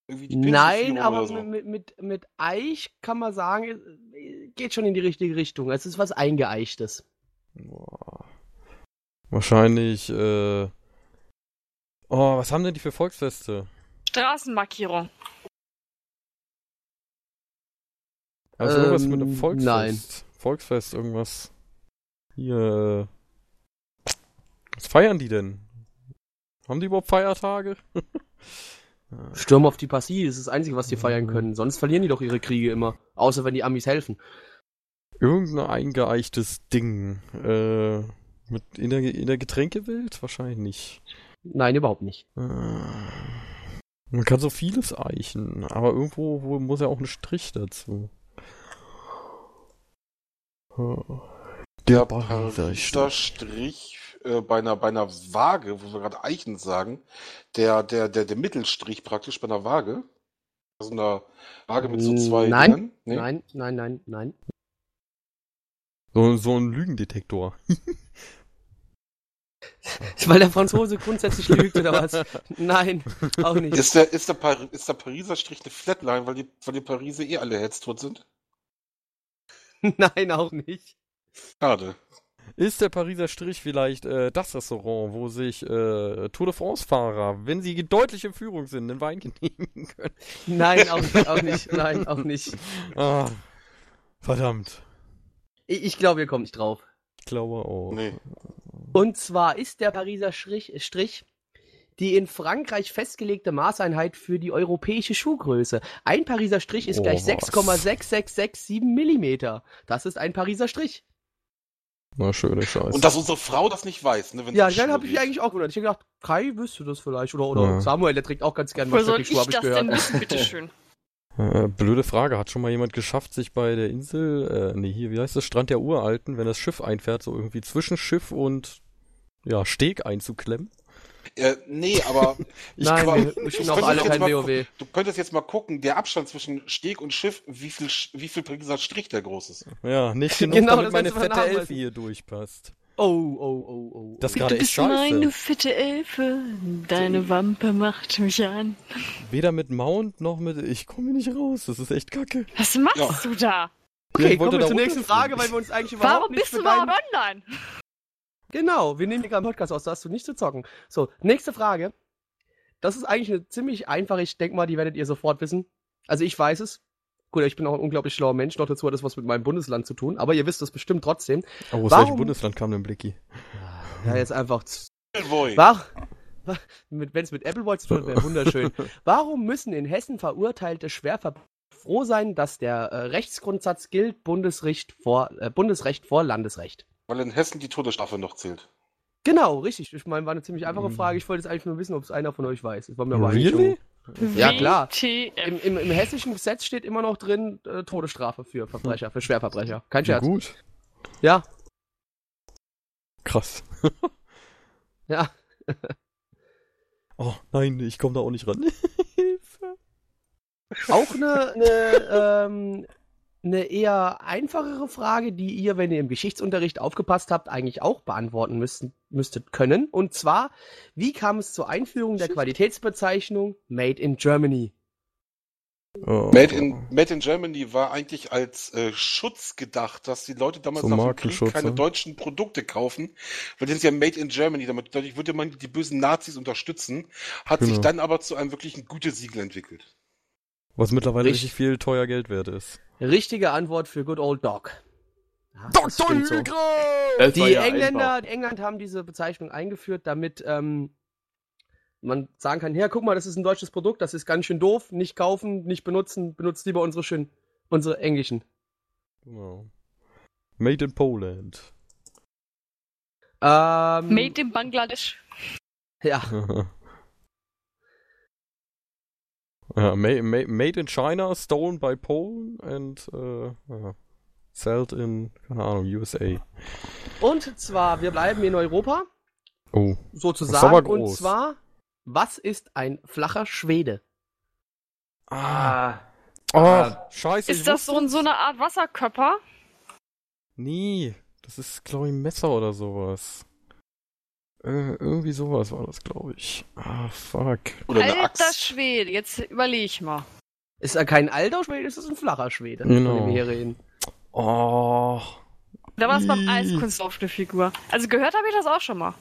Nein, aber
so.
mit, mit, mit Eich kann man sagen, geht schon in die richtige Richtung. Es ist was Eingeeichtes.
Boah. Wahrscheinlich, äh. Oh, was haben denn die für Volksfeste?
Straßenmarkierung.
Also irgendwas mit einem
Ähm,
Volksfest.
nein.
Volksfest, irgendwas. Hier. äh, Was feiern die denn? Haben die überhaupt Feiertage?
Sturm auf die Passie, das ist das Einzige, was die feiern
Mhm.
können. Sonst verlieren die doch ihre Kriege immer. Außer wenn die Amis helfen.
Irgendein eingeeichtes Ding. Äh, mit in der, in der Getränkewelt? Wahrscheinlich nicht.
Nein, überhaupt nicht.
Äh, Man kann so vieles eichen, aber irgendwo wo muss ja auch ein Strich dazu.
Der
Pariser
Strich äh, bei einer, bei einer Waage, wo wir gerade Eichen sagen, der, der, der, der Mittelstrich praktisch bei einer Waage. Also einer Waage mit so zwei
Nein.
Nee?
Nein, nein, nein, nein.
So, so ein Lügendetektor.
Weil der Franzose grundsätzlich lügt oder was? Nein, auch nicht.
Ist der, ist, der Par ist der Pariser Strich eine Flatline, weil die, weil die Pariser eh alle hetztot sind?
Nein, auch nicht.
Schade.
Ist der Pariser Strich vielleicht äh, das Restaurant, wo sich äh, Tour de France-Fahrer, wenn sie deutlich in Führung sind, einen Wein genehmigen können?
Nein, auch, nicht, auch nicht. Nein, auch nicht.
Ah, verdammt.
Ich, ich glaube, ihr kommt nicht drauf.
Ich glaube auch.
Nee.
Und zwar ist der Pariser Strich, Strich die in Frankreich festgelegte Maßeinheit für die europäische Schuhgröße. Ein Pariser Strich ist
Oh,
gleich
was?
6,6667 Millimeter. Das ist ein Pariser Strich.
Na, schöne Scheiße.
Und dass unsere Frau das nicht weiß, ne? Wenn
Ja, dann habe ich mich eigentlich auch gewundert. Ich habe gedacht, Kai wüsste das vielleicht. Oder, oder
Ja.
Samuel, der trägt auch ganz gerne mal
das
habe ich
denn
gehört.
wissen, bitteschön?
Äh, blöde Frage. Hat schon mal jemand geschafft, sich bei der Insel, äh, nee, hier, wie heißt das, Strand der Uralten, wenn das Schiff einfährt, so irgendwie zwischen Schiff und, ja, Steg einzuklemmen?
Äh, nee, aber
Ich
Nein, wir
ich
auch
könnte
alle
jetzt
kein
mal
WoW.
du könntest jetzt mal gucken, der Abstand zwischen Steg und Schiff, wie viel, Sch- wie viel Pariser Strich der groß ist.
Ja, nicht genug,
Genau,
damit
das
meine fette Elfe hier durchpasst.
Oh, oh, oh, oh.
Das
oh.
gerade
bist mein, du
scheiße.
fitte Elfe. Deine Wampe macht mich an.
Weder mit Mount noch mit, ich komme hier nicht raus, das ist echt kacke.
Was machst
Ja.
du da?
Ja,
Okay,
ich wollte
kommen wir zur nächsten. Frage, weil wir uns eigentlich überhaupt
Warum
nicht
bist du überhaupt online?
Genau, wir nehmen hier gerade einen Podcast aus, da hast du nicht zu zocken. So, nächste Frage. Das ist eigentlich eine ziemlich einfache, ich denke mal, die werdet ihr sofort wissen. Also ich weiß es. Gut, ich bin auch ein unglaublich schlauer Mensch, noch dazu hat das was mit meinem Bundesland zu tun, aber ihr wisst es bestimmt trotzdem.
Oh, aus
Warum-
welchem Bundesland kam denn Blicky?
Ja, jetzt einfach... z-
Boy.
War, wenn es mit Appleboy zu tun wäre wunderschön. Warum müssen in Hessen verurteilte Schwerverbrecher froh sein, dass der äh, Rechtsgrundsatz gilt, Bundesrecht vor, äh, Bundesrecht vor Landesrecht?
Weil in Hessen die Todesstrafe noch zählt.
Genau, richtig. Ich meine, war eine ziemlich einfache
Mhm.
Frage. Ich wollte jetzt eigentlich nur wissen, ob es einer von euch weiß. Das war mir
Really?
Ja, klar. Im, im, Im hessischen Gesetz steht immer noch drin äh, Todesstrafe für Verbrecher, für Schwerverbrecher. Kein
Ja,
Scherz.
gut.
Ja,
Krass.
ja.
Oh, nein, ich komme da auch nicht ran. Hilfe.
Auch eine, eine, ähm, eine eher einfachere Frage, die ihr, wenn ihr im Geschichtsunterricht aufgepasst habt, eigentlich auch beantworten müssten, müsstet können. Und zwar, wie kam es zur Einführung der Qualitätsbezeichnung Made in Germany?
Oh.
Made in, Made in Germany war eigentlich als äh, Schutz gedacht, dass die Leute damals
Zum
nach dem Krieg keine
ja.
deutschen Produkte kaufen, weil das ist ja Made in Germany, damit dadurch würde man die bösen Nazis unterstützen, hat sich
Genau.
dann aber zu einem wirklichen Gütesiegel entwickelt.
Was mittlerweile
Richtig.
richtig viel teuer Geld wert ist.
Richtige Antwort für Good Old Dog. Ja, das stimmt so.
War
Die
ja
Engländer,
einfach.
England haben diese Bezeichnung eingeführt, damit ähm, man sagen kann, ja, guck mal, das ist ein deutsches Produkt, das ist ganz schön doof, nicht kaufen, nicht benutzen, benutzt lieber unsere schön, unsere englischen.
Genau. Made in Poland.
Ähm,
Made in Bangladesch.
Ja,
ja, made, made in China, stolen by Poland and äh, ja, sold in, keine Ahnung, USA.
und zwar, wir bleiben in Europa,
Oh.
Sozusagen. Und zwar, was ist ein flacher Schwede?
Ah.
Ah,
Oh,
Ah.
scheiße.
Ist das so, so eine Art Wasserkörper?
Nee, das ist, glaube ich, ein Messer oder sowas. Äh, irgendwie sowas war das, glaube ich. Ah, fuck.
Oder eine
Alter
Axt.
Schwede, jetzt überleg ich mal.
Ist er kein alter Schwede, ist es ein flacher Schwede,
Genau.
von dem wir hier reden.
Oh.
Da war es beim. Eiskunstlauf eine Figur. Also gehört habe ich das auch schon mal.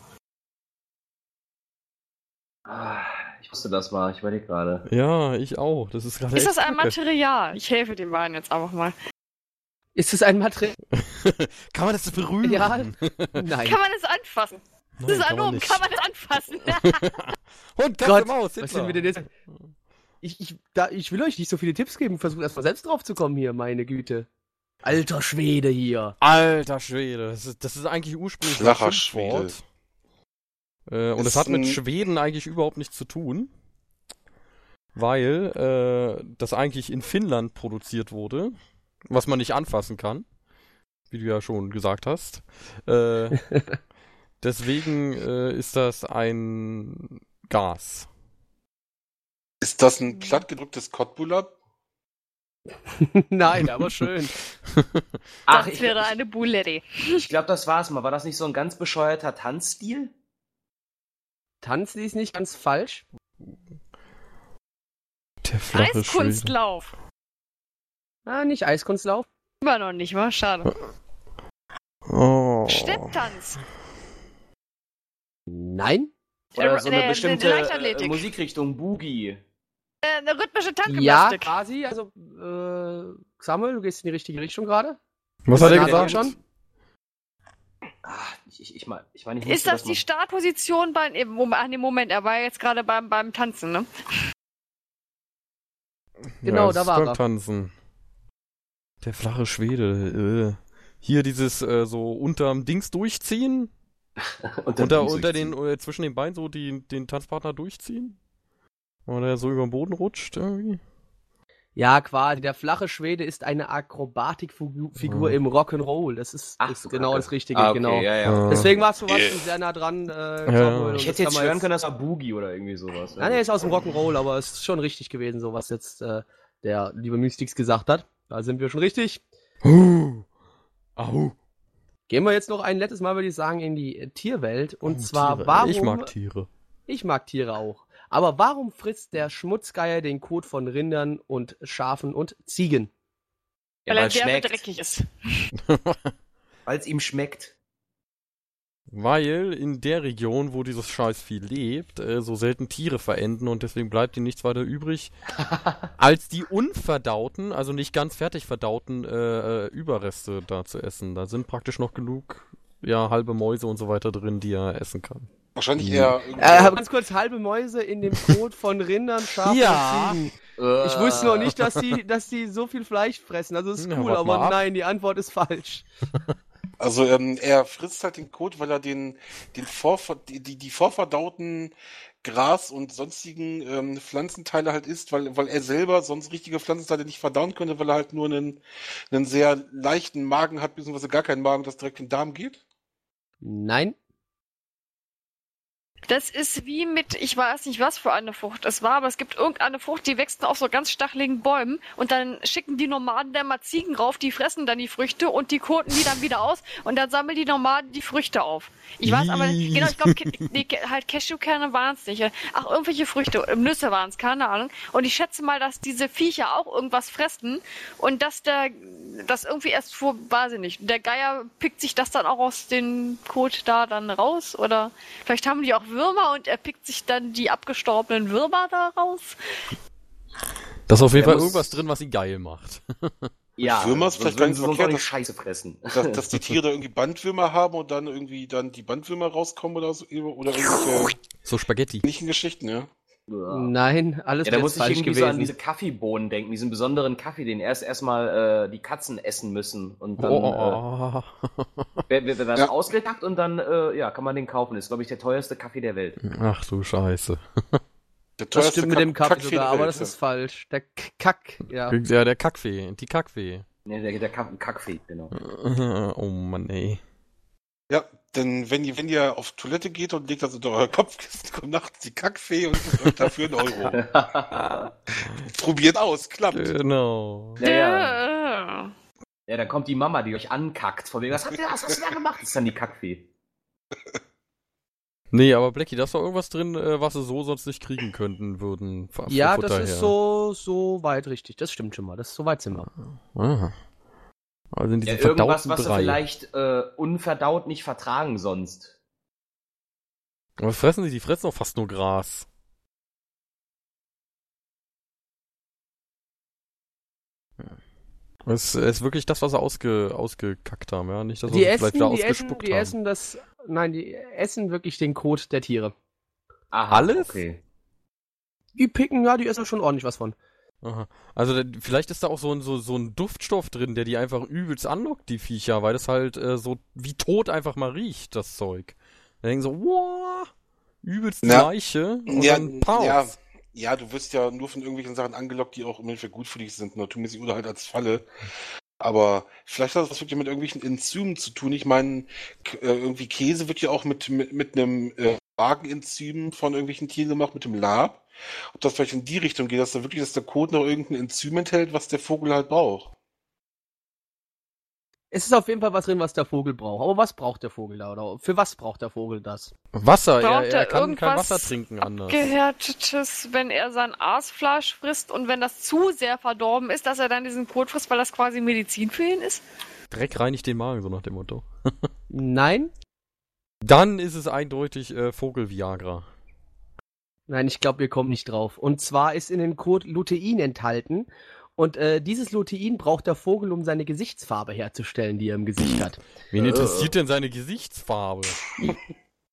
Ah, ich wusste, das war. Ich überlege gerade.
Ja, ich auch. Das ist gerade
Ist das ein. Material? Ich helfe den beiden jetzt einfach mal.
Ist es ein Material?
Kann man das berühren?
Ja.
Nein,
Nein.
Kann man es anfassen? Das ist
nicht.
kann man es anfassen?
Und Katze
Gott,
Maus,
was sind wir denn jetzt? Ich, ich, da, ich will euch nicht so viele Tipps geben, versucht erstmal selbst drauf zu kommen hier, meine Güte. Alter Schwede hier.
Alter Schwede, das ist, das ist eigentlich ursprünglich
Flacher
ein Schimpfwort. Äh, und es hat mit Schweden eigentlich überhaupt nichts zu tun, weil äh, das eigentlich in Finnland produziert wurde, was man nicht anfassen kann, wie du ja schon gesagt hast. Äh, deswegen äh, ist das ein Gas.
Ist das ein plattgedrücktes Kottbullar?
Nein, aber schön.
Ach,
das
ich,
wäre eine Bulletti.
ich glaube, das war's mal. War das nicht so ein ganz bescheuerter Tanzstil?
Tanzen ist nicht ganz falsch.
Der flache Schwede.
Eiskunstlauf.
Ah, nicht Eiskunstlauf.
Immer noch nicht, war schade.
Oh.
Stepptanz.
Nein?
Oder so eine
Äh,
bestimmte äh, Musikrichtung, Boogie.
Äh, eine rhythmische
Ja,
Tankgymnastik.
quasi. Also, äh, Samuel, du gehst in die richtige Richtung gerade.
Was hat er
Ja,
gesagt?
schon?
Ah, ich, ich, ich meine, ich, mein, ich
ist das
dass
die Startposition bei im Moment, an dem Moment? Er war jetzt gerade beim, beim Tanzen, ne?
Genau,
ja,
da war er.
Tanzen. Der flache Schwede. Äh. Hier dieses äh, so unterm Dings durchziehen.
unter,
Unter, den,
durchziehen.
äh, zwischen den Beinen so die, den Tanzpartner durchziehen. Oder er so über den Boden rutscht irgendwie.
Ja, quasi. Der flache Schwede ist eine Akrobatikfigur Figur
Ja.
im Rock'n'Roll. Das ist,
Ach,
ist genau das Richtige,
Ah, okay,
genau.
ja, ja.
Äh,
Deswegen warst du was
Yeah.
sehr nah dran, äh,
Ich
das
hätte jetzt hören können, das war Boogie oder irgendwie sowas.
Nein, er ist aus dem Rock'n'Roll, aber es ist schon richtig gewesen, so was jetzt äh, der liebe Mystics gesagt hat. Da sind wir schon richtig.
Huh. Au.
Gehen wir jetzt noch ein letztes Mal, würde ich sagen, in die äh, Tierwelt. Und
Oh,
zwar,
Tiere.
warum.
Ich mag Tiere.
Ich mag Tiere auch. Aber warum frisst der Schmutzgeier den Kot von Rindern und Schafen und Ziegen?
Ja,
weil er
weil es
derbe
schmeckt.
dreckig ist.
Weil es ihm schmeckt.
Weil in der Region, wo dieses Scheißvieh lebt, äh, so selten Tiere verenden und deswegen bleibt ihnen nichts weiter übrig, als die unverdauten, also nicht ganz fertig verdauten äh, äh, Überreste da zu essen. Da sind praktisch noch genug, ja, halbe Mäuse und so weiter drin, die er essen kann.
Wahrscheinlich
Mhm.
eher irgendwie.
Äh, ganz kurz, halbe Mäuse in dem Kot von Rindern, Schafen
Ja.
und Ziegen. Ich wusste noch nicht, dass die, dass die so viel Fleisch fressen. Also ist
Ja,
cool, aber
ab.
nein, die Antwort ist falsch.
Also ähm, er frisst halt den Kot, weil er den, den Vorver die, die, vorverdauten Gras und sonstigen ähm, Pflanzenteile halt isst, weil, weil er selber sonst richtige Pflanzenteile nicht verdauen könnte, weil er halt nur einen, einen sehr leichten Magen hat, beziehungsweise gar keinen Magen, das direkt in den Darm geht.
Nein.
Das ist wie mit, ich weiß nicht, was für eine Frucht es war, aber es gibt irgendeine Frucht, die wächst auf so ganz stacheligen Bäumen und dann schicken die Nomaden da mal Ziegen rauf, die fressen dann die Früchte und die koten die dann wieder aus und dann sammeln die Nomaden die Früchte auf. Ich weiß aber, genau, ich glaube, halt Cashewkerne waren es nicht. Ach, irgendwelche Früchte, äh, Nüsse waren es, keine Ahnung. Und ich schätze mal, dass diese Viecher auch irgendwas fressen und dass der, das irgendwie erst vor, weiß ich nicht, der Geier pickt sich das dann auch aus dem Kot da dann raus oder vielleicht haben die auch Würmer und er pickt sich dann die abgestorbenen Würmer da raus.
Da ist auf jeden
Er
Fall irgendwas drin, was ihn geil macht.
Ja,
Würmer ist
sonst
vielleicht gar nicht verkehrt,
nicht
dass-
Scheiße fressen.
Dass, dass die Tiere da irgendwie Bandwürmer haben und dann irgendwie dann die Bandwürmer rauskommen oder so, oder
So Spaghetti.
ähnlichen Geschichten, ja.
Nein, alles
Ja, da muss ich irgendwie so an
gewesen.
diese Kaffeebohnen denken, diesen besonderen Kaffee, den erst erstmal äh, die Katzen essen müssen und dann
Oh,
äh, wird, wird das
Ja.
ausgepackt und dann äh, ja, kann man den kaufen. Ist glaube ich der teuerste Kaffee der Welt.
Ach du Scheiße.
Der
das stimmt mit dem Kaffee
Kackfee
sogar, aber das ist falsch. Der K- Kack, ja.
Ja, der Kackfee, die Kackfee.
Ne, der, der Kack- Kackfee, genau.
Oh Mann, ey.
Ja, denn wenn ihr, wenn ihr auf Toilette geht und legt das unter euer Kopfkissen, kommt nachts die Kackfee und gibt euch dafür einen Euro. Probiert aus, klappt.
Genau.
ja, ja.
Ja.
dann kommt die Mama, die euch ankackt. Von wegen, was, habt ihr, was hast du da gemacht? Das ist dann die Kackfee.
Nee, aber Blackie, da ist doch irgendwas drin, äh, was sie so sonst nicht kriegen könnten würden.
Ja,
Futter
das ist
her.
so, so weit richtig. Das stimmt schon mal. Das ist so weit sind wir.
Aha. Also in
Ja,
diesem
irgendwas,
verdauten
was
Brei.
vielleicht äh, unverdaut nicht vertragen sonst.
Aber was fressen die? Die fressen doch fast nur Gras. Es ist wirklich das, was sie ausge, ausgekackt haben, ja? Nicht das, was
Die
sie
essen,
vielleicht wieder
die essen,
ausgespuckt
die
haben.
essen das, nein, die essen wirklich den Kot der Tiere.
Aha,
Alles?
Okay.
Die picken, ja, die essen schon ordentlich was von.
Aha. Also vielleicht ist da auch so ein, so, so ein Duftstoff drin, der die einfach übelst anlockt, die Viecher, weil das halt äh, so wie tot einfach mal riecht, das Zeug. Da denken so, wow, übelst
Na,
Leiche und
ja,
dann Paus.
ja, ja, du wirst ja nur von irgendwelchen Sachen angelockt, die auch im Endeffekt gut für dich sind, naturmäßig oder halt als Falle. Aber vielleicht hat das was wirklich mit irgendwelchen Enzymen zu tun. Ich meine, äh, irgendwie Käse wird ja auch mit, mit, mit einem äh, Magenenzym von irgendwelchen Tieren gemacht, mit dem Lab. Ob das vielleicht in die Richtung geht, dass da wirklich, dass der Kot noch irgendein Enzym enthält, was der Vogel halt braucht.
Es ist auf jeden Fall was drin, was der Vogel braucht. Aber was braucht der Vogel da? Oder für was braucht der Vogel das?
Wasser, er,
Braucht
er
er
kann kein Wasser trinken anders.
Gehärtetes, wenn er sein Aasfleisch frisst und wenn das zu sehr verdorben ist, dass er dann diesen Kot frisst, weil das quasi Medizin für ihn ist?
Dreck reinigt den Magen, so nach dem Motto.
Nein?
Dann ist es eindeutig äh, Vogel-Viagra.
Nein, ich glaube, wir kommen nicht drauf. Und zwar ist in dem Kot Lutein enthalten. Und äh, dieses Lutein braucht der Vogel, um seine Gesichtsfarbe herzustellen, die er im Gesicht hat.
Wen
Äh.
interessiert denn seine Gesichtsfarbe?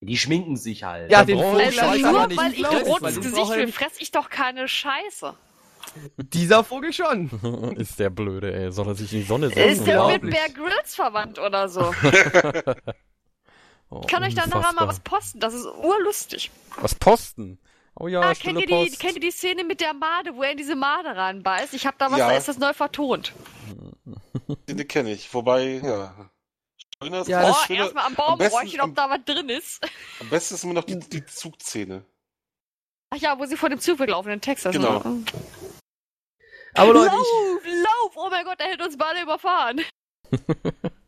Die schminken sich halt.
Ja, den Vogel
Also
Scheiße,
nur
aber nicht
weil ich ein rotes Gesicht will,
nicht-
fress ich doch keine Scheiße.
Dieser Vogel schon.
ist der blöde, ey. Soll er sich in die Sonne
Ist
setzen?
der mit. Bear Grylls verwandt oder so?
Oh,
Ich kann euch da nachher mal
unfassbar.
was posten, das ist urlustig.
Was posten? Oh ja,
Ah, kennt, ihr die,
Post.
kennt ihr die Szene mit der Made, wo er in diese Made reinbeißt? Ich hab da was,
Ja.
da ist das neu vertont.
Den kenne ich. Wobei, ja. Schöner
Ja,
oh,
Schöne-
erstmal am Baum
besten-
räuchern, ob da was drin ist.
Am besten ist immer noch die, die Zugszene.
Ach ja, wo sie vor dem Zug weglaufen in Texas.
Genau.
Ne?
Aber Leute, ich,
lauf, lauf! Oh mein Gott, er hätte uns beide überfahren.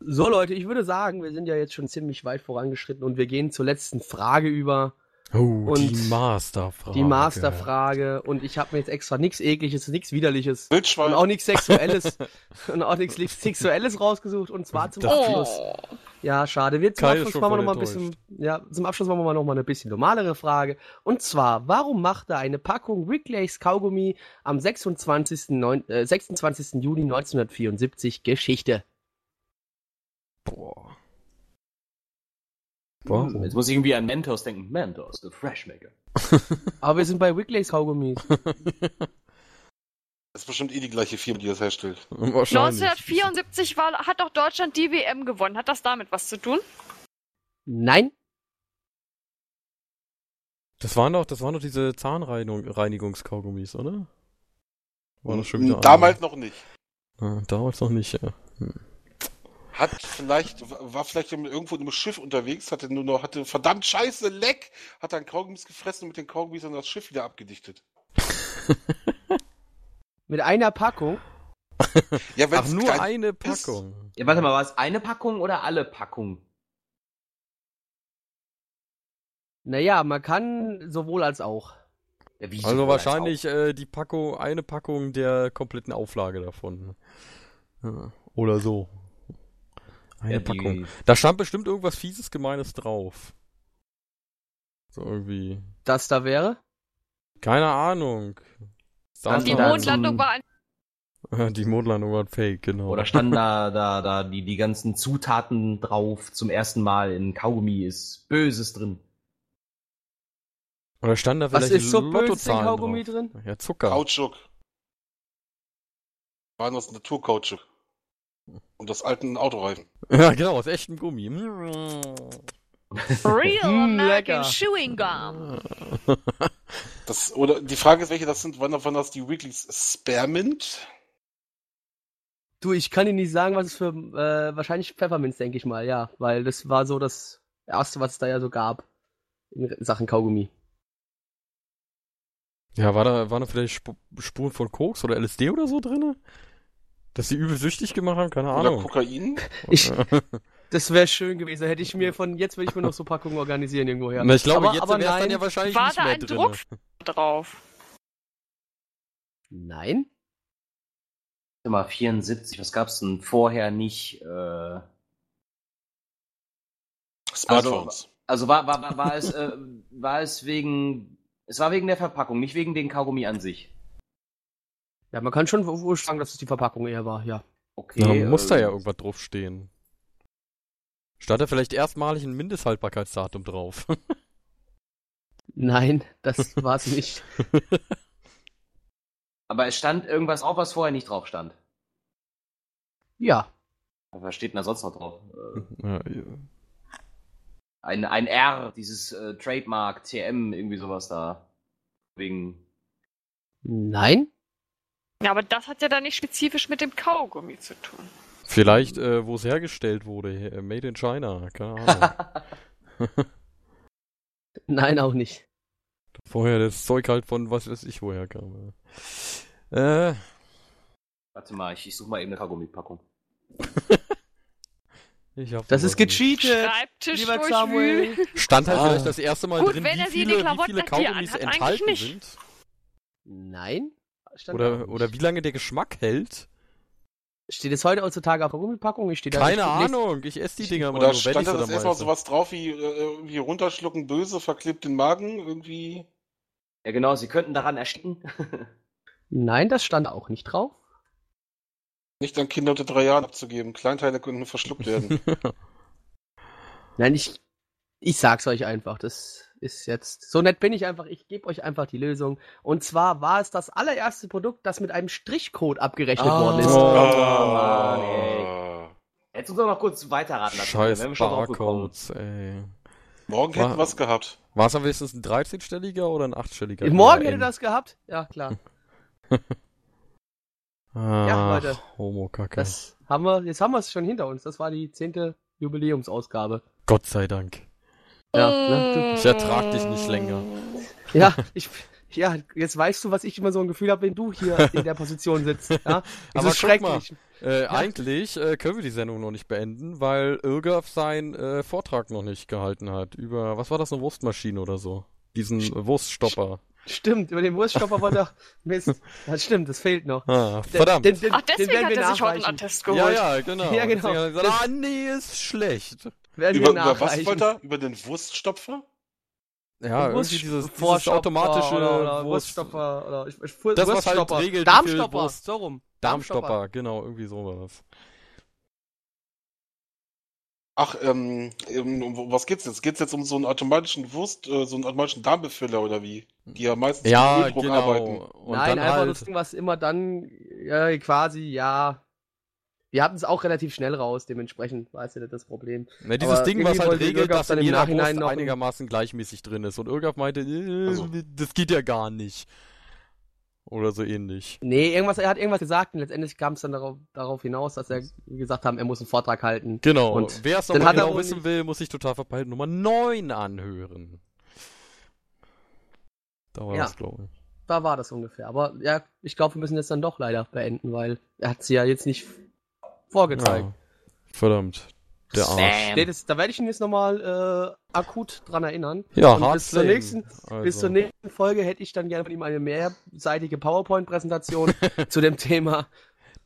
So Leute, ich würde sagen, wir sind ja jetzt schon ziemlich weit vorangeschritten und wir gehen zur letzten Frage über.
Oh,
Und
die Masterfrage.
Die Masterfrage. Und ich habe mir jetzt extra nichts Ekliges, nichts Widerliches
Wildschwein.
und auch nichts Sexuelles und auch nichts Sexuelles rausgesucht. Und zwar zum
Das-
Abschluss.
Oh.
Ja, schade. Wir zum
Kai
Abschluss machen wir
voll
noch mal ein bisschen, ja, zum Abschluss machen wir noch mal eine bisschen normalere Frage. Und zwar, warum machte eine Packung Wrigley's Kaugummi am 26. Neun, äh, 26. Juni 1974 Geschichte?
Boah.
Hm,
Warum?
Jetzt muss ich irgendwie an Mentos denken. Mentos, the Freshmaker.
Aber wir sind bei Wrigley's Kaugummis.
Das ist bestimmt eh die gleiche Firma, die das herstellt.
Wahrscheinlich.
1974 war, hat doch Deutschland die WM gewonnen. Hat das damit was zu tun?
Nein?
Das waren doch, das waren doch diese Zahnreinigungskaugummis, oder? War das schon wieder
Damals noch nicht.
andere? Ja, damals noch nicht, ja.
Hat vielleicht, war vielleicht irgendwo im Schiff unterwegs, hatte nur noch, hatte verdammt scheiße Leck, hat dann Kaugummis gefressen und mit den Kaugummis dann das Schiff wieder abgedichtet.
Mit einer Packung?
Ja,
Ach, nur eine
ist.
Packung.
Ja, warte mal, war es eine Packung oder alle Packungen?
Naja, man kann sowohl als auch.
Ja, wie
Also wahrscheinlich äh, die Packung, eine Packung der kompletten Auflage davon. Ja, oder so. Eine
Ja, die-
Packung. Da stand bestimmt irgendwas fieses, gemeines drauf. So irgendwie.
Das da wäre?
Keine Ahnung.
Stand
Die Mondlandung war ein
Die Mondlandung war fake, genau.
Oder standen da, da, da die, die ganzen Zutaten drauf zum ersten Mal in Kaugummi ist Böses drin.
Oder stand da
Was
vielleicht
ist so böse in Kaugummi
drauf?
drin?
Ja, Zucker.
Kautschuk. Waren das Naturkautschuk. Und das alten Autoreifen.
Ja, genau, aus echtem Gummi.
Real
Mm,
American. Chewing Gum.
Das, oder die Frage ist, welche das sind, wann, wann das die Weeklies Spearmint?
Du, ich kann dir nicht sagen, was es für, äh, wahrscheinlich Pfefferminz, denke ich mal, ja. Weil das war so das erste, was es da ja so gab. In Sachen Kaugummi.
Ja, war da, waren da vielleicht Sp Spuren von Koks oder LSD oder so drinne? Dass sie übel süchtig gemacht haben? Keine
Oder
Ahnung.
Kokain?
Ich, das wäre schön gewesen. Hätte ich mir von, jetzt würde ich mir noch so Packungen organisieren irgendwo her.
Na, ich glaube,
aber,
jetzt
aber
wäre es dann
nein,
ja wahrscheinlich
War
nicht
da
mehr
ein
drin.
Druck drauf?
Nein?
Immer 74, was gab's denn vorher nicht? Äh,
Smartphones.
also war, war, war, war, es, äh, war es wegen, es war wegen der Verpackung, nicht wegen den Kaugummi an sich.
Ja, man kann schon wohl sagen, dass es die Verpackung eher war, ja.
Okay.
Da muss da
äh,
ja irgendwas draufstehen. Stand da vielleicht erstmalig ein Mindesthaltbarkeitsdatum drauf?
Nein, das war es nicht.
Aber es stand irgendwas auf, was vorher nicht drauf stand.
Ja.
Was steht denn da sonst noch drauf? Äh,
ja,
ein, ein R, dieses äh, Trademark, TM, irgendwie sowas da. Wegen.
Nein?
Ja, aber das hat ja dann nicht spezifisch mit dem Kaugummi zu tun.
vielleicht, äh, wo es hergestellt wurde. äh, Made in China. Keine Ahnung.
Nein, auch nicht.
Vorher das Zeug halt von was weiß ich woher kam. Äh,
Warte mal, ich, ich suche mal eben eine Kaugummipackung.
ich hab
Das ist gecheatet,
Schreibtisch
lieber. Samuel.
Stand halt
Ah.
vielleicht das erste Mal
Gut,
drin,
wenn
wie
er
viele, wie viele Kaugummis enthalten sind.
Nein? Stand
Oder, oder wie lange der Geschmack hält.
Steht es heute heutzutage auf der Gummipackung? Ich stehe da
Keine
nicht-
Ahnung, ich esse die Dinger
Oder
nur, wenn
stand da das erstmal
mal
sowas drauf wie äh, irgendwie runterschlucken, böse, verklebt den Magen, irgendwie?
Ja, genau, sie könnten daran ersticken.
Nein, das stand auch nicht drauf.
Nicht an Kinder unter drei Jahren abzugeben. Kleinteile könnten verschluckt werden.
Nein, ich, ich sag's euch einfach. Das ist jetzt, so nett bin ich einfach. Ich gebe euch einfach die Lösung. Und zwar war es das allererste Produkt, das mit einem Strichcode abgerechnet
Ah.
worden ist.
Oh.
Mann, ey. Jetzt uns doch noch kurz weiterraten.
Scheiß
wir.
Barcodes, ey.
Morgen hätten wir was gehabt.
War es am wenigstens ein 13-stelliger oder ein 8-stelliger?
Morgen hätte das gehabt? Ja, klar.
Ah,
Ja, Leute.
Homo-Kacke.
Das haben wir, jetzt haben wir es schon hinter uns. Das war die zehnte Jubiläumsausgabe.
Gott sei Dank.
Ja, ne?
Ich ertrag dich nicht länger.
Ja, ich, ja, jetzt weißt du, was ich immer so ein Gefühl habe, wenn du hier in der Position sitzt. Ja? Das
Aber
ist
mal.
schrecklich.
Äh, Eigentlich äh, können wir die Sendung noch nicht beenden, weil Irgaf seinen äh, Vortrag noch nicht gehalten hat. Über, was war das, eine Wurstmaschine oder so? Diesen äh, Wurststopper.
Stimmt, über den Wurststopper wollte er. Mist. Das stimmt, das fehlt noch.
Ah, verdammt.
Den, den,
Ach,
den
deswegen
werden
hat
wir
er sich heute einen. Attest geholt.
ja, ja, genau.
Ja, genau.
Deswegen gesagt, ah, nee, ist schlecht.
Werden
Über, über was
nachreichen.
wollte er? Über den Wurststopfer?
Ja,
Wurst-
irgendwie dieses, dieses automatische
oder, oder
Wurst,
Wurststopper oder ich, ich,
Das, was halt regelt,
Darmstopper,
Wurst-
so rum.
Darmstopper, genau, irgendwie sowas.
Ach, ähm, ähm, um was geht's jetzt? Geht's jetzt um so einen automatischen Wurst, äh, so einen automatischen Darmbefüller oder wie? Die ja meistens
Ja,
mit Öldruck
genau.
arbeiten.
Und
Nein,
dann
einfach
halt,
das Ding, was immer dann ja, quasi, ja. Wir hatten es auch relativ schnell raus, dementsprechend war es ja nicht das Problem.
Ne, dieses
Aber
Ding, was halt regelt, dass
dann im Nachhinein noch ein-
einigermaßen gleichmäßig drin ist. Und Irgaf meinte, äh,
Also.
das geht ja gar nicht. Oder so ähnlich.
Nee, irgendwas, er hat irgendwas gesagt und letztendlich kam es dann darauf, darauf hinaus, dass er gesagt haben, er muss einen Vortrag halten.
Genau.
Und
wer es nochmal
hat
genau wissen will, muss sich total verpeilt Nummer 9 anhören. Da war
Ja.
das, glaube ich.
Da war das ungefähr. Aber ja, ich glaube, wir müssen jetzt dann doch leider beenden, weil er hat sie ja jetzt nicht vorgezeigt.
Ja. Verdammt. Der Arsch.
Nee, das, da werde ich ihn jetzt nochmal äh, akut dran erinnern.
Ja,
Und bis zur, nächsten,
Also.
bis zur nächsten Folge hätte ich dann gerne von ihm eine mehrseitige PowerPoint-Präsentation zu dem Thema.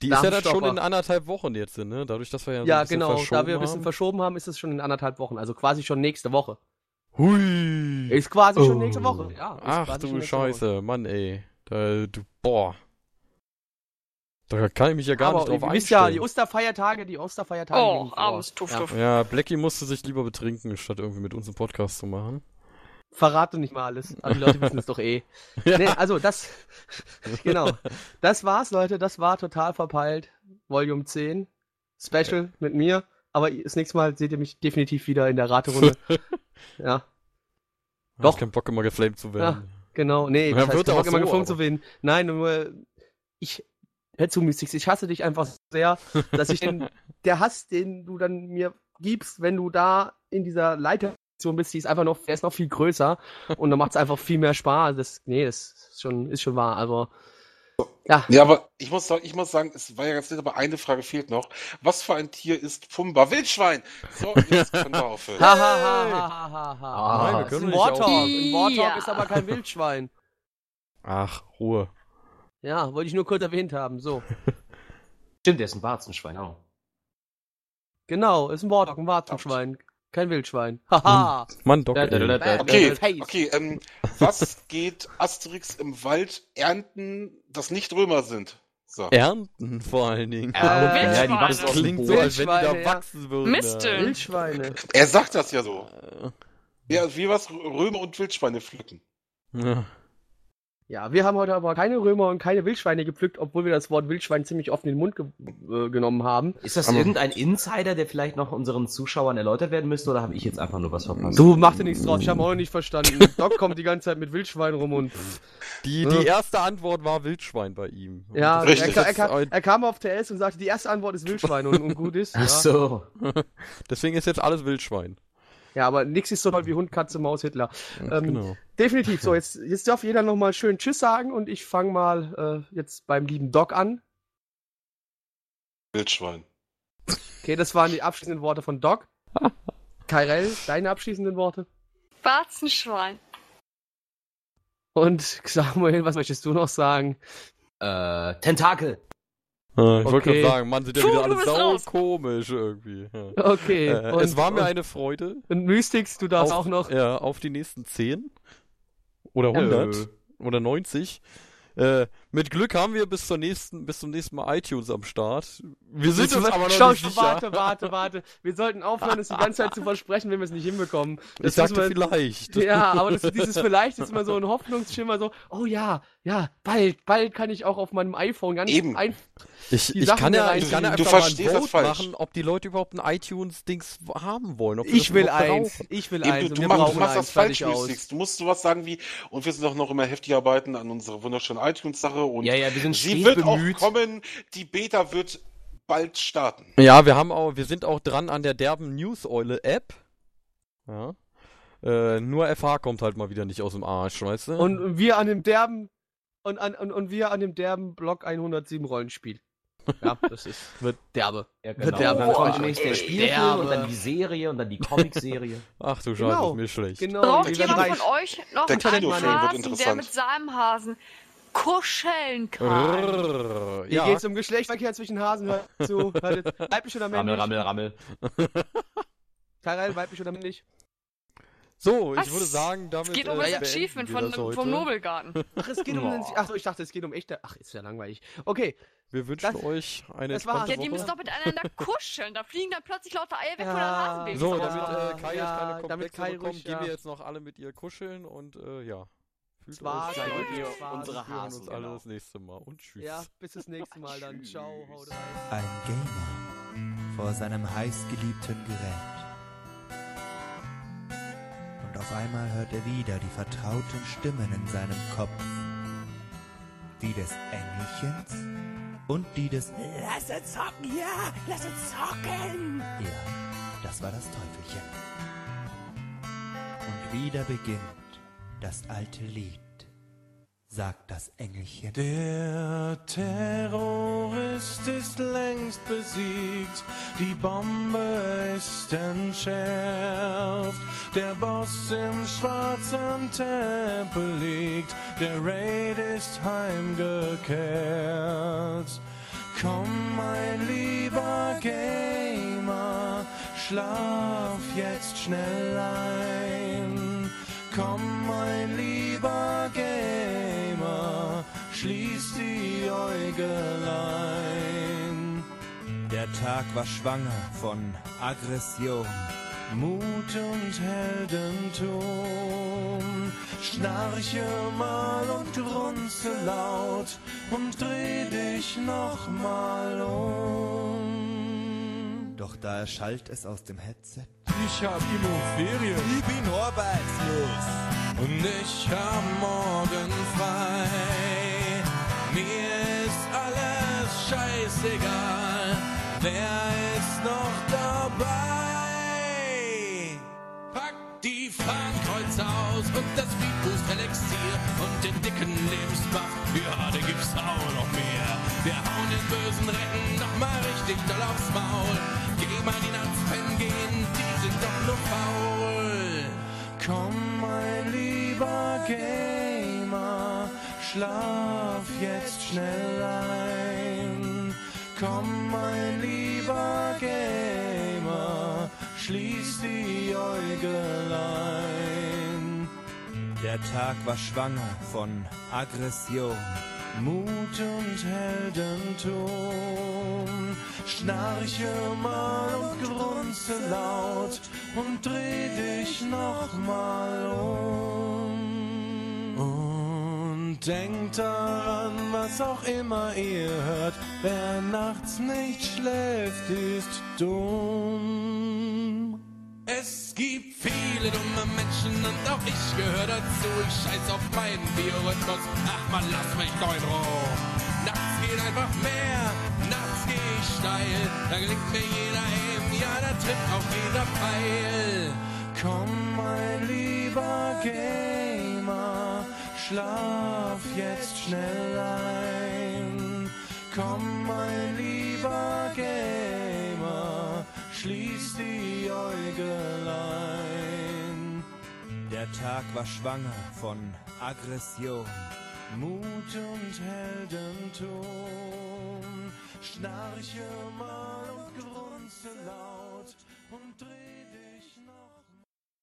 Die ist ja dann schon in anderthalb Wochen jetzt, ne? Dadurch, dass wir ja, so
Ja,
ein bisschen
genau.
verschoben
Da wir ein bisschen
haben.
verschoben haben, ist es schon in anderthalb Wochen. Also quasi schon nächste Woche.
Hui.
Ist quasi schon
Oh.
nächste Woche. Ja,
Ach
schon
du
nächste Woche.
Scheiße, Mann ey. Da, du, boah. Da kann ich mich ja gar
Aber
nicht drauf
ihr wisst ja, die. Osterfeiertage, die Osterfeiertage.
Oh, abends, tuff,
Ja.
tuff.
Ja, Blackie musste sich lieber betrinken, statt irgendwie mit uns einen Podcast zu machen.
verrate nicht mal alles. Aber die Leute wissen es doch eh. Nee, also das, genau. Das war's, Leute. Das war total verpeilt. Volume 10. Special mit mir. Aber das nächste Mal seht ihr mich definitiv wieder in der Raterunde. ja,
Doch.
Doch.
keinen Bock immer geflamed zu werden.
genau. Nee,
Ja,
das heißt,
wird
ich
auch
hab immer
so,
geflogen zu
aber-
gewinnen. Nein, nur ich, zu, Mystics, ich hasse dich einfach sehr, dass ich den, der Hass, den du dann mir gibst, wenn du da in dieser Leiteraktion bist, die ist einfach noch, der ist noch viel größer und dann macht es einfach viel mehr Spaß. Das, nee, das ist schon, ist schon wahr, aber ja,
Ja, aber ich muss sagen, ich muss sagen, es war ja ganz nett, aber eine Frage fehlt noch. Was für ein Tier ist Pumba? Wildschwein! So, jetzt können wir aufhören.
Ha, ha, ha, ha, ha, ha, ha.
Ah,
Nein, wir
Das ist
können
ein
nicht
Warthog. Ein Warthog
Ja.
ist aber kein Wildschwein.
Ach, Ruhe.
Ja, wollte ich nur kurz erwähnt haben. So.
Stimmt, der ist ein Warzenschwein auch.
Genau, ist ein Warthog, ein Warzenschwein. Kein Wildschwein. Haha.
Mann, Doc.
Okay, okay, ähm, was geht Asterix im Wald ernten, das nicht Römer sind? So.
Ernten vor allen Dingen.
Äh,
ja, die
Wildschweine.
wachsen dem
Klingt so, als wenn die da wachsen würden.
Misteln.
Wildschweine.
Er sagt das ja so.
Äh,
Ja, wie was Römer und Wildschweine pflücken.
Ja.
Ja, wir haben heute aber keine Römer und keine Wildschweine gepflückt, obwohl wir das Wort Wildschwein ziemlich oft in den Mund ge äh, genommen haben.
Ist das
Aber-
irgendein Insider, der vielleicht noch unseren Zuschauern erläutert werden müsste, oder habe ich jetzt einfach nur was verpasst?
Du, mach dir nichts draus, ich habe auch noch nicht verstanden. Doc kommt die ganze Zeit mit Wildschwein rum und pff.
Die, die erste Antwort war Wildschwein bei ihm.
Ja, er,
Richtig.
er, kam,
ein-
er kam auf TS und sagte, die erste Antwort ist Wildschwein und, und gut ist.
Ach
Ja.
so.
Deswegen ist jetzt alles Wildschwein.
Ja, aber nix ist so toll wie Hund, Katze, Maus, Hitler. Ähm,
genau.
Definitiv. So, jetzt, jetzt darf jeder nochmal schön Tschüss sagen und ich fange mal äh, jetzt beim lieben Doc an.
Wildschwein.
Okay, das waren die abschließenden Worte von Doc. Kairel, deine abschließenden Worte.
Warzenschwein.
Und Samuel, was möchtest du noch sagen?
Äh, Tentakel.
Ich wollte
Okay.
gerade sagen, Mann, sind ja
Puh,
wieder
du
alle
bist
sau
raus.
komisch irgendwie. Ja.
Okay.
Äh,
und,
es war mir
und,
eine Freude.
Und Mystics, du darfst
Auf-
auch noch.
Ja, auf die nächsten 10 oder 100
Äh.
oder 90. Äh, mit Glück haben wir bis zur nächsten, bis zum nächsten Mal iTunes am Start. Wir sind uns aber noch
Schau,
nicht sicher.
warte, warte, warte. Wir sollten aufhören, es die ganze Zeit zu versprechen, wenn wir es nicht hinbekommen.
ich
Das
sagte
müssen wir-
vielleicht.
Ja, aber das, dieses vielleicht ist immer so ein Hoffnungsschimmer, so, oh ja, ja, bald, bald kann ich auch auf meinem iPhone ganz
Eben.
einfach.
Ich, ich kann ja, ich kann ja einfach mal ein
das
Vote machen, ob die Leute überhaupt ein iTunes-Dings haben wollen.
Ich
das
will eins,
brauchen.
ich will
Eben,
eins.
du, du, machst, du machst
eins,
das falsch. Du musst sowas sagen wie, und wir sind doch noch immer heftig arbeiten an unserer wunderschönen iTunes-Sache und
Ja, ja, wir sind
sie wird
bemüht.
auch kommen, die Beta wird bald starten.
Ja, wir haben auch, wir sind auch dran an der derben News-Eule-App. Ja. Äh, nur FH kommt halt mal wieder nicht aus dem Arsch, weißt du?
Und wir an dem derben und, an, und, und wir an dem derben Block 107 Rollenspiel. Ja, das ist, wird derbe.
Ja,
Wird
genau.
der
Und dann kommt demnächst der Spielfilm
Derbe.
und dann die Serie und dann die Comicserie.
Ach du Scheiße,
Genau.
ist mir schlecht.
Genau.
Braucht jemand von euch noch
Der
einen
wird
Hasen, der mit seinem Hasen kuscheln kann?
Rrrr,
Hier
ja,
geht's um Geschlechtsverkehr zwischen Hasen. Hör zu. Hört jetzt. Weiblich oder
Rammel,
männlich?
rammel, rammel.
Karel, weiblich oder männlich?
so, ich
Was?
würde sagen, damit
Es geht um
äh,
das Achievement von, vom Nobelgarten.
Ach, es geht um den. Ach so, ich dachte, es geht um echte. Ach, ist ja langweilig. Okay.
Wir wünschen
Das-
euch eine
das war's.
Ja, die müssen doch miteinander kuscheln. Da fliegen dann plötzlich lauter Eier weg,
Ja.
der Hasenbaby
So, damit äh, Kai
Ja,
jetzt keine
damit
Komplexe
Kai
bekommt,
ruhig,
gehen
ja.
wir jetzt noch alle mit ihr kuscheln und äh, ja. Fühlt
Es war's,
euch
war's.
unsere
Wir hören uns
Hasen,
alle
genau.
das nächste Mal und tschüss.
Ja, bis das nächste Mal dann. Ciao, haut rein.
Ein Gamer vor seinem heißgeliebten Gerät. Und auf einmal hört er wieder die vertrauten Stimmen in seinem Kopf. Die des Engelchens und die des Lass uns zocken, ja, lass uns zocken. Ja, das war das Teufelchen. Und wieder beginnt das alte Lied, sagt das Engelchen.
Der Terrorist ist längst besiegt, die Bombe ist entschärft, der Boss im schwarzen Tempel liegt, der Raid ist heimgekehrt. Komm, mein lieber Gamer, schlaf jetzt schnell ein. Komm, lieber Gamer, schließ die Äugelein.
Der Tag war schwanger von Aggression
Mut und Heldentum. Schnarche mal und grunze laut und dreh dich noch mal um.
Doch da erschallt es aus dem Headset.
Ich hab Immoferien
Ich bin arbeitslos.
Und ich hab morgen frei. Mir ist alles scheißegal, wer ist noch dabei? Pack die Fahnenkreuze aus und das Speedboost Elixier und den dicken Lebensbuff. Ja, den gibt's auch noch mehr. Wir hauen den bösen Recken noch mal richtig doll aufs Maul. Gamer, schlaf jetzt schnell ein. Komm, mein lieber Gamer, schließ die Äugelein.
Der Tag war schwanger von Aggression.
Mut und Heldentum. Schnarche mal und grunze laut und dreh dich noch mal um. Und denkt daran, was auch immer ihr hört, wer nachts nicht schläft, ist dumm. Es gibt viele dumme Menschen und auch ich gehöre dazu. Ich scheiß auf meinen Biorhythmus. Ach man, lass mich doch in Ruhe. Nachts geht einfach mehr, nachts geh ich steil. Da gelingt mir jeder Aim, ja, da trifft auch jeder Pfeil. Komm, mein lieber Gamer, schlaf jetzt schnell ein. Komm, mein lieber Gamer, schließ die Äugelein.
Der Tag war schwanger von Aggression.
Mut und Heldentum, schnarche mal und grunze